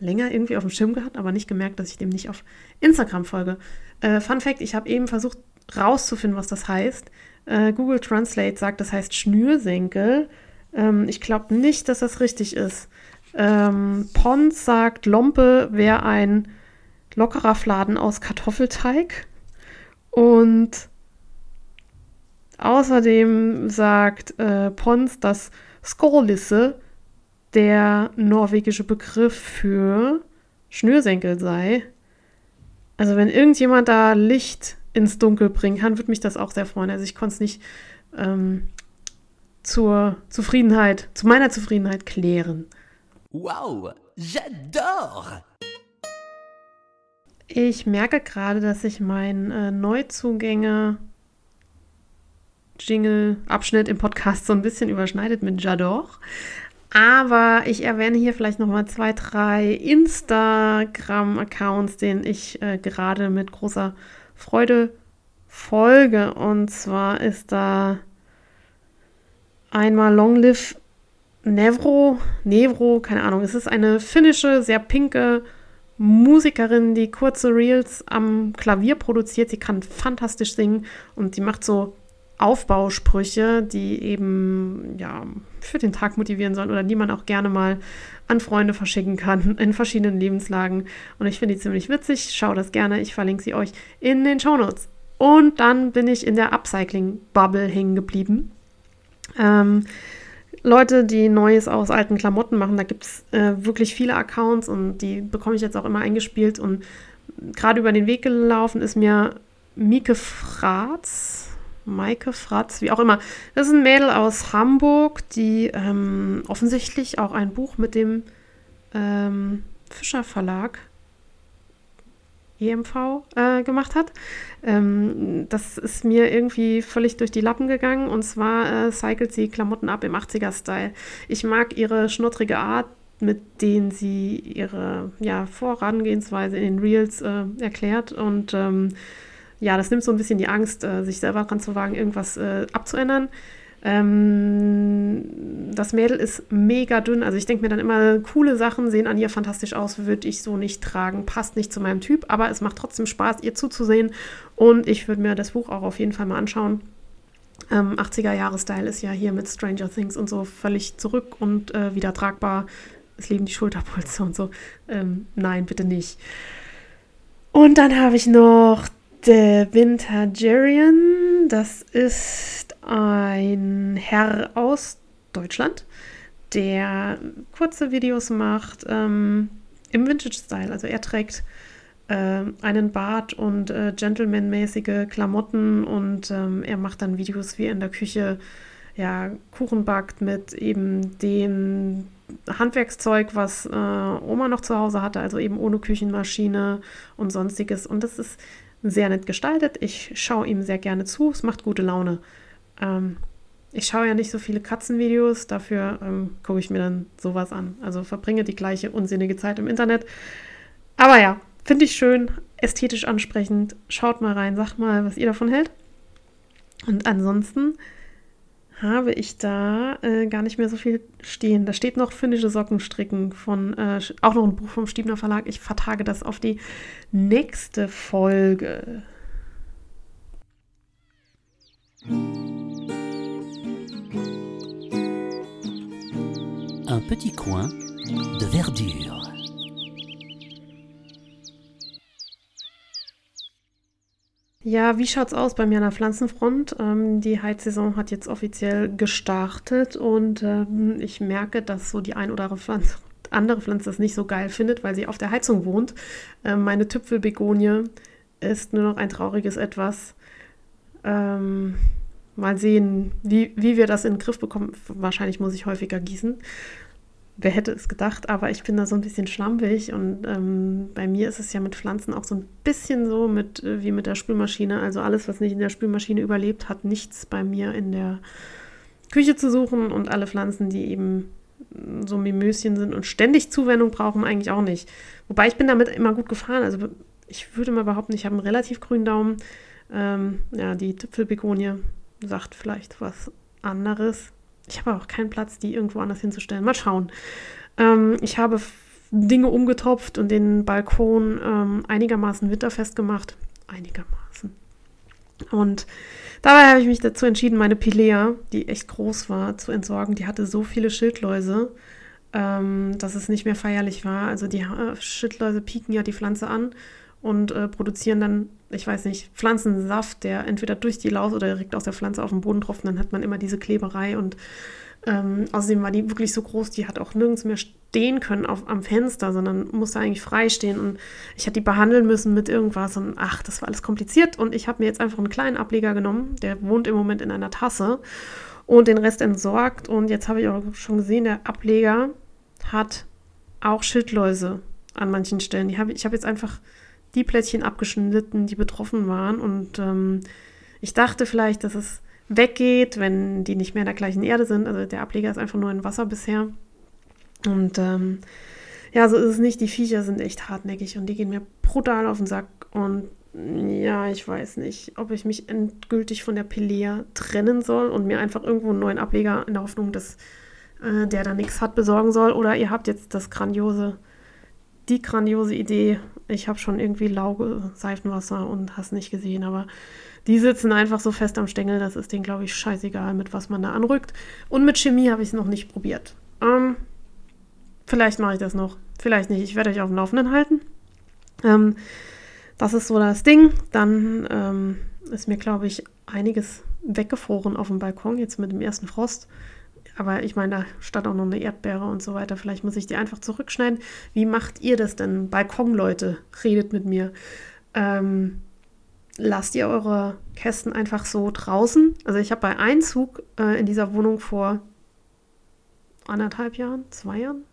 länger irgendwie auf dem Schirm gehabt, aber nicht gemerkt, dass ich dem nicht auf Instagram folge. Äh, Fun Fact: Ich habe eben versucht rauszufinden, was das heißt. Äh, Google Translate sagt, das heißt Schnürsenkel. Ähm, ich glaube nicht, dass das richtig ist. Ähm, Pons sagt, Lompe wäre ein lockerer Fladen aus Kartoffelteig. Und außerdem sagt äh, Pons, dass Skorlisse der norwegische Begriff für Schnürsenkel sei. Also wenn irgendjemand da Licht ins Dunkel bringen kann, würde mich das auch sehr freuen. Also ich konnte es nicht ähm, zur Zufriedenheit, zu meiner Zufriedenheit klären. Wow, j'adore! Ich merke gerade, dass sich mein äh, Neuzugänge Jingle-Abschnitt im Podcast so ein bisschen überschneidet mit J'adore. Aber ich erwähne hier vielleicht nochmal zwei, drei Instagram-Accounts, denen ich äh, gerade mit großer Freude folge. Und zwar ist da einmal Long Live Nevro, Nevro, keine Ahnung. Es ist eine finnische, sehr pinke Musikerin, die kurze Reels am Klavier produziert. Sie kann fantastisch singen und die macht so Aufbausprüche, die eben ja für den Tag motivieren sollen oder die man auch gerne mal an Freunde verschicken kann in verschiedenen Lebenslagen. Und ich finde die ziemlich witzig. Schau das gerne. Ich verlinke sie euch in den Show Notes. Und dann bin ich in der Upcycling-Bubble hängen geblieben. Ähm, Leute, die Neues aus alten Klamotten machen. Da gibt es äh, wirklich viele Accounts und die bekomme ich jetzt auch immer eingespielt. Und gerade über den Weg gelaufen ist mir Mieke Fratz, Maike Fratz, wie auch immer. Das ist ein Mädel aus Hamburg, die ähm, offensichtlich auch ein Buch mit dem ähm, Fischer Verlag EMV äh, gemacht hat. Ähm, das ist mir irgendwie völlig durch die Lappen gegangen und zwar äh, cycelt sie Klamotten ab im 80er-Style. Ich mag ihre schnottrige Art, mit denen sie ihre ja, Vorangehensweise in den Reels äh, erklärt und ähm, ja, das nimmt so ein bisschen die Angst, äh, sich selber dran zu wagen, irgendwas äh, abzuändern. Ähm, das Mädel ist mega dünn. Also ich denke mir dann immer, coole Sachen sehen an ihr fantastisch aus, würde ich so nicht tragen, passt nicht zu meinem Typ, aber es macht trotzdem Spaß, ihr zuzusehen. Und ich würde mir das Buch auch auf jeden Fall mal anschauen. Ähm, 80er-Jahre-Style ist ja hier mit Stranger Things und so völlig zurück und äh, wieder tragbar. Es leben die Schulterpolster und so. Ähm, nein, bitte nicht. Und dann habe ich noch der Wintergerian. Das ist ein Herr aus Deutschland, der kurze Videos macht ähm, im Vintage-Style. Also er trägt äh, einen Bart und äh, Gentleman-mäßige Klamotten und ähm, er macht dann Videos, wie er in der Küche ja, Kuchen backt mit eben dem Handwerkszeug, was äh, Oma noch zu Hause hatte, also eben ohne Küchenmaschine und sonstiges. Und das ist sehr nett gestaltet. Ich schaue ihm sehr gerne zu. Es macht gute Laune. Ähm, ich schaue ja nicht so viele Katzenvideos, dafür ähm, gucke ich mir dann sowas an. Also verbringe die gleiche unsinnige Zeit im Internet. Aber ja, finde ich schön, ästhetisch ansprechend. Schaut mal rein, sagt mal, was ihr davon hält. Und ansonsten habe ich da äh, gar nicht mehr so viel stehen. Da steht noch finnische Socken stricken von, äh, auch noch ein Buch vom Stiebner Verlag. Ich vertage das auf die nächste Folge. Un petit coin de verdure. Ja, wie schaut's aus bei mir an der Pflanzenfront? Ähm, die Heizsaison hat jetzt offiziell gestartet und ähm, ich merke, dass so die ein oder andere Pflanze, andere Pflanze das nicht so geil findet, weil sie auf der Heizung wohnt. Ähm, meine Tüpfelbegonie ist nur noch ein trauriges Etwas. Ähm, mal sehen, wie, wie wir das in den Griff bekommen. Wahrscheinlich muss ich häufiger gießen wer hätte es gedacht, aber ich bin da so ein bisschen schlampig und ähm, bei mir ist es ja mit Pflanzen auch so ein bisschen so mit, äh, wie mit der Spülmaschine. Also alles, was nicht in der Spülmaschine überlebt, hat nichts bei mir in der Küche zu suchen und alle Pflanzen, die eben so Mimöschen sind und ständig Zuwendung brauchen, eigentlich auch nicht. Wobei ich bin damit immer gut gefahren. Also ich würde mal behaupten, ich habe einen relativ grünen Daumen. Ähm, ja, die Tüpfelbegonie sagt vielleicht was anderes. Ich habe auch keinen Platz, die irgendwo anders hinzustellen. Mal schauen. Ähm, ich habe Dinge umgetopft und den Balkon ähm, einigermaßen winterfest gemacht. Einigermaßen. Und dabei habe ich mich dazu entschieden, meine Pilea, die echt groß war, zu entsorgen. Die hatte so viele Schildläuse, ähm, dass es nicht mehr feierlich war. Also die äh, Schildläuse pieken ja die Pflanze an und äh, produzieren dann, ich weiß nicht, Pflanzensaft, der entweder durch die Laus oder direkt aus der Pflanze auf den Boden tropft. Dann hat man immer diese Kleberei und ähm, außerdem war die wirklich so groß, die hat auch nirgends mehr stehen können auf, am Fenster, sondern musste eigentlich frei stehen. Und ich hatte die behandeln müssen mit irgendwas. Und ach, das war alles kompliziert. Und ich habe mir jetzt einfach einen kleinen Ableger genommen. Der wohnt im Moment in einer Tasse und den Rest entsorgt. Und jetzt habe ich auch schon gesehen, der Ableger hat auch Schildläuse an manchen Stellen. Die hab, ich habe jetzt einfach die Plättchen abgeschnitten, die betroffen waren. Und ähm, ich dachte vielleicht, dass es weggeht, wenn die nicht mehr in der gleichen Erde sind. Also der Ableger ist einfach nur in Wasser bisher. Und ähm, ja, so ist es nicht. Die Viecher sind echt hartnäckig und die gehen mir brutal auf den Sack. Und ja, ich weiß nicht, ob ich mich endgültig von der Pelea trennen soll und mir einfach irgendwo einen neuen Ableger in der Hoffnung, dass äh, der da nichts hat, besorgen soll. Oder ihr habt jetzt das grandiose, die grandiose Idee. Ich habe schon irgendwie Lauge, Seifenwasser und hast nicht gesehen, aber die sitzen einfach so fest am Stängel, das ist denen, glaube ich, scheißegal, mit was man da anrückt. Und mit Chemie habe ich es noch nicht probiert. Ähm, vielleicht mache ich das noch, vielleicht nicht. Ich werde euch auf dem Laufenden halten. Ähm, das ist so das Ding. Dann ähm, ist mir, glaube ich, einiges weggefroren auf dem Balkon, jetzt mit dem ersten Frost. Aber ich meine, da stand auch noch eine Erdbeere und so weiter. Vielleicht muss ich die einfach zurückschneiden. Wie macht ihr das denn? Balkonleute, redet mit mir. Ähm, lasst ihr eure Kästen einfach so draußen. Also ich habe bei Einzug äh, in dieser Wohnung vor anderthalb Jahren, zwei Jahren,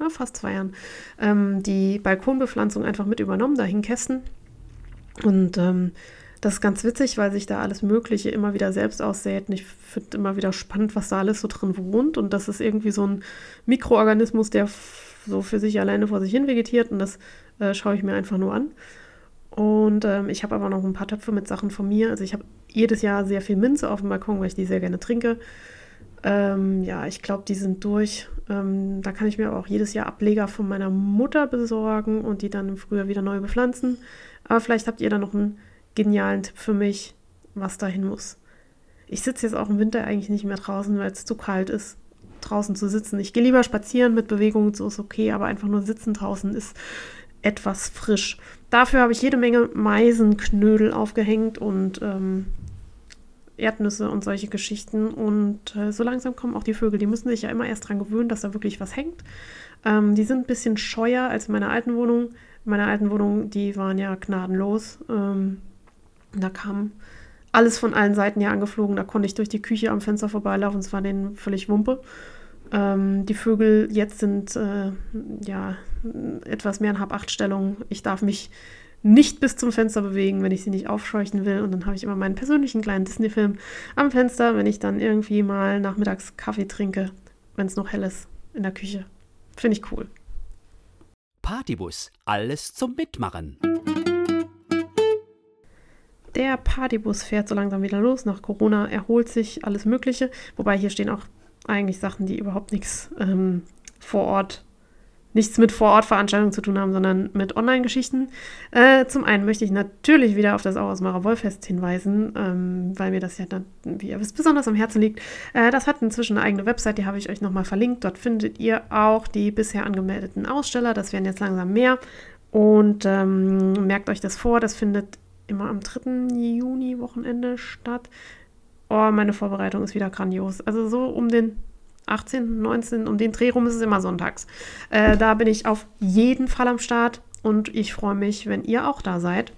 ja, fast zwei Jahren, ähm, die Balkonbepflanzung einfach mit übernommen. Da hingen Kästen. Und ähm, das ist ganz witzig, weil sich da alles Mögliche immer wieder selbst aussät. Und ich finde immer wieder spannend, was da alles so drin wohnt. Und das ist irgendwie so ein Mikroorganismus, der so für sich alleine vor sich hin vegetiert. Und das äh, schaue ich mir einfach nur an. Und ähm, ich habe aber noch ein paar Töpfe mit Sachen von mir. Also ich habe jedes Jahr sehr viel Minze auf dem Balkon, weil ich die sehr gerne trinke. Ähm, ja, ich glaube, die sind durch. Ähm, da kann ich mir aber auch jedes Jahr Ableger von meiner Mutter besorgen und die dann im Frühjahr wieder neu bepflanzen. Aber vielleicht habt ihr da noch einen genialen Tipp für mich, was dahin muss. Ich sitze jetzt auch im Winter eigentlich nicht mehr draußen, weil es zu kalt ist, draußen zu sitzen. Ich gehe lieber spazieren mit Bewegung, so ist okay, aber einfach nur sitzen draußen ist etwas frisch. Dafür habe ich jede Menge Meisenknödel aufgehängt und ähm, Erdnüsse und solche Geschichten. Und äh, so langsam kommen auch die Vögel. Die müssen sich ja immer erst dran gewöhnen, dass da wirklich was hängt. Ähm, die sind ein bisschen scheuer als in meiner alten Wohnung. In meiner alten Wohnung, die waren ja gnadenlos. Ähm, da kam alles von allen Seiten ja angeflogen. Da konnte ich durch die Küche am Fenster vorbeilaufen. Es war denen völlig Wumpe. Ähm, die Vögel jetzt sind äh, ja etwas mehr in Hab-Acht-Stellung. Ich darf mich nicht bis zum Fenster bewegen, wenn ich sie nicht aufscheuchen will. Und dann habe ich immer meinen persönlichen kleinen Disney-Film am Fenster, wenn ich dann irgendwie mal nachmittags Kaffee trinke, wenn es noch hell ist in der Küche. Finde ich cool. Partybus, alles zum Mitmachen. Der Partybus fährt so langsam wieder los. Nach Corona erholt sich alles Mögliche. Wobei hier stehen auch eigentlich Sachen, die überhaupt nichts ähm, vor Ort nichts mit Vorortveranstaltungen zu tun haben, sondern mit Online-Geschichten. Äh, zum einen möchte ich natürlich wieder auf das Auersmacher Wollfest hinweisen, ähm, weil mir das ja dann, wie ihr wisst, besonders am Herzen liegt. Äh, das hat inzwischen eine eigene Website, die habe ich euch nochmal verlinkt. Dort findet ihr auch die bisher angemeldeten Aussteller. Das werden jetzt langsam mehr. Und ähm, merkt euch das vor, das findet immer am 3. Juni-Wochenende statt. Oh, meine Vorbereitung ist wieder grandios. Also so um den 18, 19, um den Dreh rum ist es immer sonntags. Äh, da bin ich auf jeden Fall am Start und ich freue mich, wenn ihr auch da seid.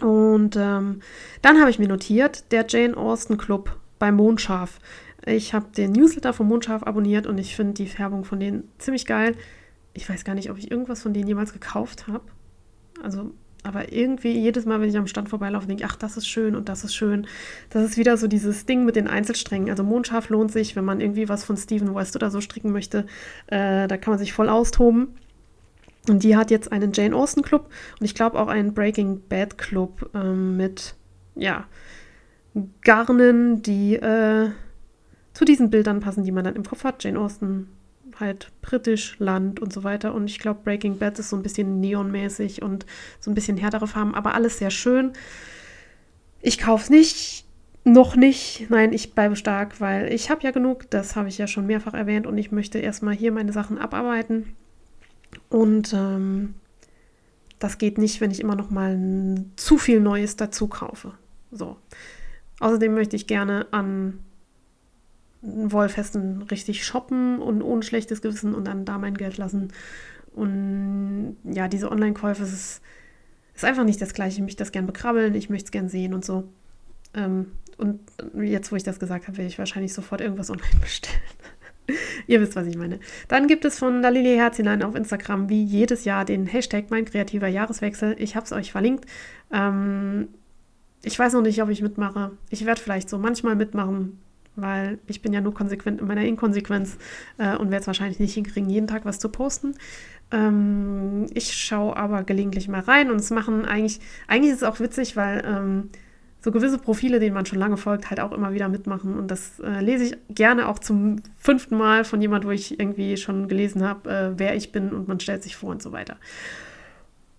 Und ähm, dann habe ich mir notiert, der Jane Austen Club bei Mondscharf. Ich habe den Newsletter von Mondscharf abonniert und ich finde die Färbung von denen ziemlich geil. Ich weiß gar nicht, ob ich irgendwas von denen jemals gekauft habe. Also aber irgendwie jedes Mal, wenn ich am Stand vorbeilaufe, denke ich, ach, das ist schön und das ist schön. Das ist wieder so dieses Ding mit den Einzelsträngen. Also Mondschaf lohnt sich, wenn man irgendwie was von Steven West oder so stricken möchte. Äh, da kann man sich voll austoben. Und die hat jetzt einen Jane Austen Club und ich glaube auch einen Breaking Bad Club ähm, mit, ja, Garnen, die äh, zu diesen Bildern passen, die man dann im Kopf hat. Jane Austen halt britisch, Land und so weiter. Und ich glaube, Breaking Bad ist so ein bisschen neonmäßig und so ein bisschen härtere Farben, aber alles sehr schön. Ich kaufe es nicht, noch nicht. Nein, ich bleibe stark, weil ich habe ja genug, das habe ich ja schon mehrfach erwähnt und ich möchte erstmal hier meine Sachen abarbeiten. Und ähm, das geht nicht, wenn ich immer noch mal zu viel Neues dazu kaufe. So. Außerdem möchte ich gerne an Wollfesten richtig shoppen und ohne schlechtes Gewissen und dann da mein Geld lassen. Und ja, diese Online-Käufe, ist, ist einfach nicht das Gleiche. Ich möchte das gern bekrabbeln, ich möchte es gern sehen und so. Ähm, und jetzt, wo ich das gesagt habe, werde ich wahrscheinlich sofort irgendwas online (laughs) bestellen. Ihr wisst, was ich meine. Dann gibt es von Dalili Herzlein auf Instagram wie jedes Jahr den Hashtag mein kreativer Jahreswechsel. Ich habe es euch verlinkt. Ähm, ich weiß noch nicht, ob ich mitmache. Ich werde vielleicht so manchmal mitmachen, weil ich bin ja nur konsequent in meiner Inkonsequenz äh, und werde es wahrscheinlich nicht hinkriegen, jeden Tag was zu posten. Ähm, ich schaue aber gelegentlich mal rein und es machen eigentlich, eigentlich ist es auch witzig, weil ähm, so gewisse Profile, denen man schon lange folgt, halt auch immer wieder mitmachen. Und das äh, lese ich gerne auch zum fünften Mal von jemand, wo ich irgendwie schon gelesen habe, äh, wer ich bin und man stellt sich vor und so weiter.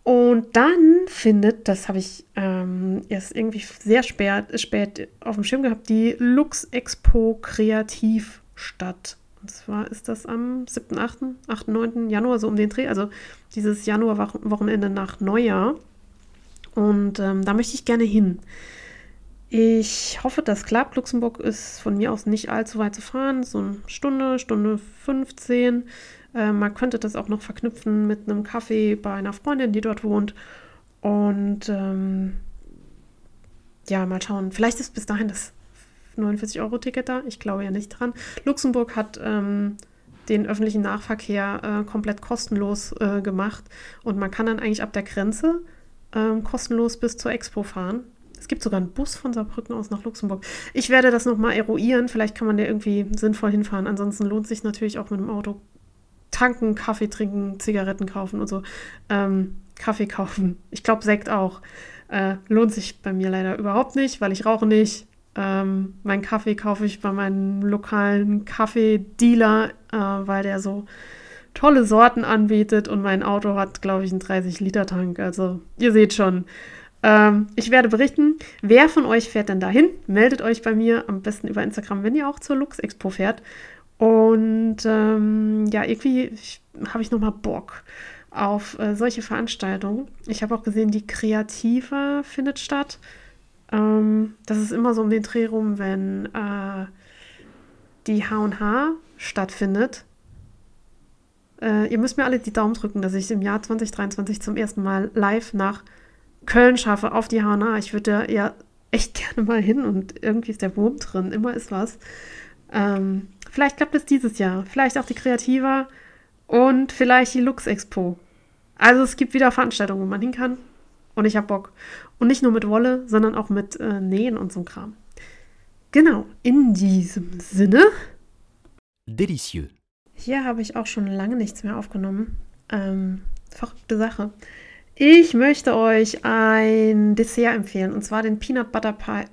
Und dann findet, das habe ich ähm, erst irgendwie sehr spät, spät auf dem Schirm gehabt, die Lux Expo Kreativ statt. Und zwar ist das am 7., 8., 8., 9. Januar, so um den Dreh, also dieses Januarwochenende nach Neujahr. Und ähm, da möchte ich gerne hin. Ich hoffe, das klappt. Luxemburg ist von mir aus nicht allzu weit zu fahren, so eine Stunde, Stunde 15. Äh, man könnte das auch noch verknüpfen mit einem Kaffee bei einer Freundin, die dort wohnt. Und ähm, ja, mal schauen. Vielleicht ist bis dahin das 49-Euro-Ticket da. Ich glaube ja nicht dran. Luxemburg hat ähm, den öffentlichen Nahverkehr äh, komplett kostenlos äh, gemacht. Und man kann dann eigentlich ab der Grenze ähm, kostenlos bis zur Expo fahren. Es gibt sogar einen Bus von Saarbrücken aus nach Luxemburg. Ich werde das nochmal eruieren. Vielleicht kann man da irgendwie sinnvoll hinfahren. Ansonsten lohnt sich natürlich auch mit dem Auto tanken, Kaffee trinken, Zigaretten kaufen und so. Ähm, Kaffee kaufen. Ich glaube, Sekt auch. Äh, lohnt sich bei mir leider überhaupt nicht, weil ich rauche nicht. Ähm, meinen Kaffee kaufe ich bei meinem lokalen Kaffeedealer, äh, weil der so tolle Sorten anbietet und mein Auto hat, glaube ich, einen 30-Liter-Tank. Also ihr seht schon. Ähm, ich werde berichten, wer von euch fährt denn dahin? Meldet euch bei mir, am besten über Instagram, wenn ihr auch zur Lux Expo fährt. Und ähm, ja, irgendwie habe ich nochmal Bock auf äh, solche Veranstaltungen. Ich habe auch gesehen, die Kreative findet statt. Ähm, das ist immer so um den Dreh rum, wenn äh, die H&H stattfindet. Äh, ihr müsst mir alle die Daumen drücken, dass ich im Jahr 2023 zum ersten Mal live nach Köln schaffe auf die H&H. Ich würde ja echt (laughs) gerne mal hin und irgendwie ist der Wurm drin. Immer ist was. Ähm, vielleicht klappt es dieses Jahr. Vielleicht auch die Kreativa und vielleicht die Lux Expo. Also es gibt wieder Veranstaltungen, wo man hin kann. Und ich habe Bock. Und nicht nur mit Wolle, sondern auch mit äh, Nähen und so Kram. Genau, in diesem Sinne. Delicieux. Hier habe ich auch schon lange nichts mehr aufgenommen. Ähm, verrückte Sache. Ich möchte euch ein Dessert empfehlen und zwar den Peanut Butter Pie.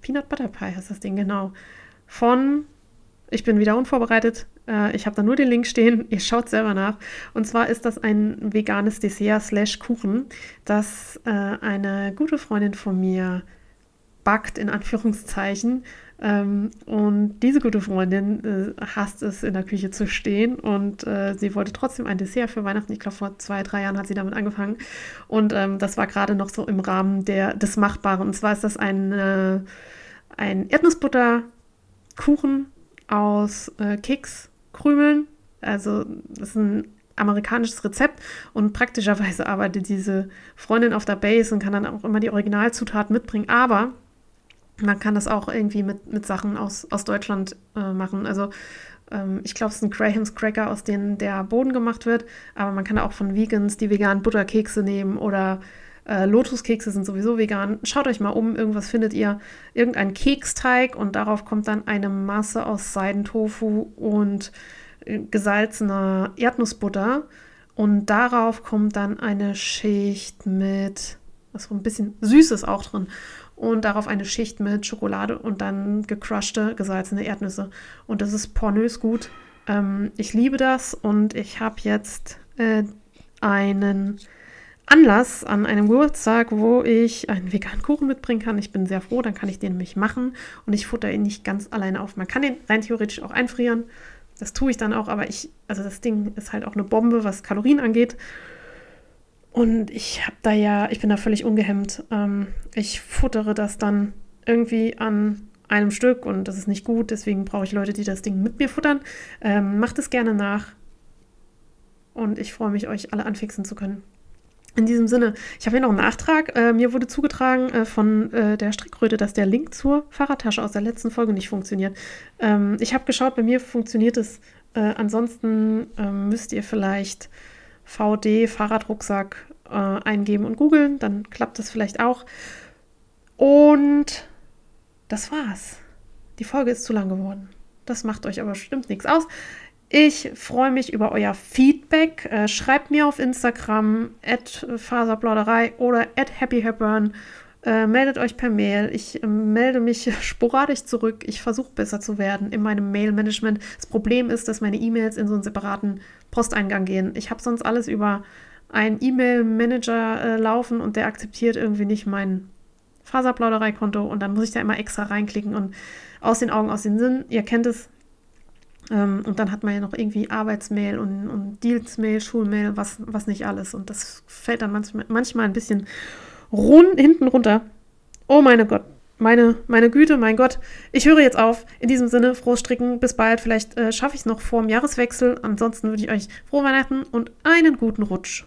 Peanut Butter Pie heißt das Ding, genau. Von, ich bin wieder unvorbereitet, äh, ich habe da nur den Link stehen, (laughs) ihr schaut selber nach. Und zwar ist das ein veganes Dessert slash Kuchen, das äh, eine gute Freundin von mir backt, in Anführungszeichen. Ähm, und diese gute Freundin äh, hasst es, in der Küche zu stehen. Und äh, sie wollte trotzdem ein Dessert für Weihnachten. Ich glaube, vor zwei, drei Jahren hat sie damit angefangen. Und ähm, das war gerade noch so im Rahmen der, des Machbaren. Und zwar ist das ein, äh, ein Erdnussbutterkuchen aus äh, Kekskrümeln. Also, das ist ein amerikanisches Rezept und praktischerweise arbeitet diese Freundin auf der Base und kann dann auch immer die Originalzutaten mitbringen. Aber man kann das auch irgendwie mit, mit Sachen aus, aus Deutschland äh, machen. Also ähm, ich glaube, es sind Grahams Cracker, aus denen der Boden gemacht wird, aber man kann auch von Vegans die veganen Butterkekse nehmen oder äh, Lotuskekse sind sowieso vegan. Schaut euch mal um, irgendwas findet ihr. Irgendein Keksteig und darauf kommt dann eine Masse aus Seidentofu und äh, gesalzener Erdnussbutter. Und darauf kommt dann eine Schicht mit, was so ein bisschen Süßes auch drin und darauf eine Schicht mit Schokolade und dann gecrushte, gesalzene Erdnüsse. Und das ist pornös gut. Ähm, ich liebe das und ich habe jetzt äh, einen Anlass an einem Geburtstag, wo ich einen veganen Kuchen mitbringen kann. Ich bin sehr froh, dann kann ich den nämlich machen und ich futter ihn nicht ganz alleine auf. Man kann den rein theoretisch auch einfrieren. Das tue ich dann auch, aber ich, also das Ding ist halt auch eine Bombe, was Kalorien angeht. Und ich habe da ja, ich bin da völlig ungehemmt. Ähm, ich futtere das dann irgendwie an einem Stück und das ist nicht gut. Deswegen brauche ich Leute, die das Ding mit mir futtern. Ähm, macht es gerne nach. Und ich freue mich, euch alle anfixen zu können. In diesem Sinne, ich habe hier noch einen Nachtrag. Äh, mir wurde zugetragen äh, von äh, der Strickröte, dass der Link zur Fahrradtasche aus der letzten Folge nicht funktioniert. Ähm, ich habe geschaut, bei mir funktioniert es. Äh, ansonsten ähm, müsst ihr vielleicht VD Fahrradrucksack äh, eingeben und googeln, dann klappt das vielleicht auch. Und das war's. Die Folge ist zu lang geworden. Das macht euch aber bestimmt nichts aus. Ich freue mich über euer Feedback. Äh, schreibt mir auf Instagram at Faserplauderei oder at happyhepburn. Äh, meldet euch per Mail. Ich äh, melde mich (laughs) sporadisch zurück. Ich versuche besser zu werden in meinem Mail-Management. Das Problem ist, dass meine E-Mails in so einen separaten Posteingang gehen. Ich habe sonst alles über einen E-Mail-Manager laufen und der akzeptiert irgendwie nicht mein Faserplauderei-Konto und dann muss ich da immer extra reinklicken und aus den Augen, aus den Sinn. Ihr kennt es. Ähm, und dann hat man ja noch irgendwie Arbeitsmail und, und Deals-Mail, Schulmail, was, was nicht alles. Und das fällt dann manchmal, manchmal ein bisschen run, hinten runter. Oh meine Gott, meine, meine Güte, mein Gott. Ich höre jetzt auf. In diesem Sinne, frohes Stricken. Bis bald. Vielleicht äh, schaffe ich es noch vor dem Jahreswechsel. Ansonsten wünsche ich euch frohe Weihnachten und einen guten Rutsch.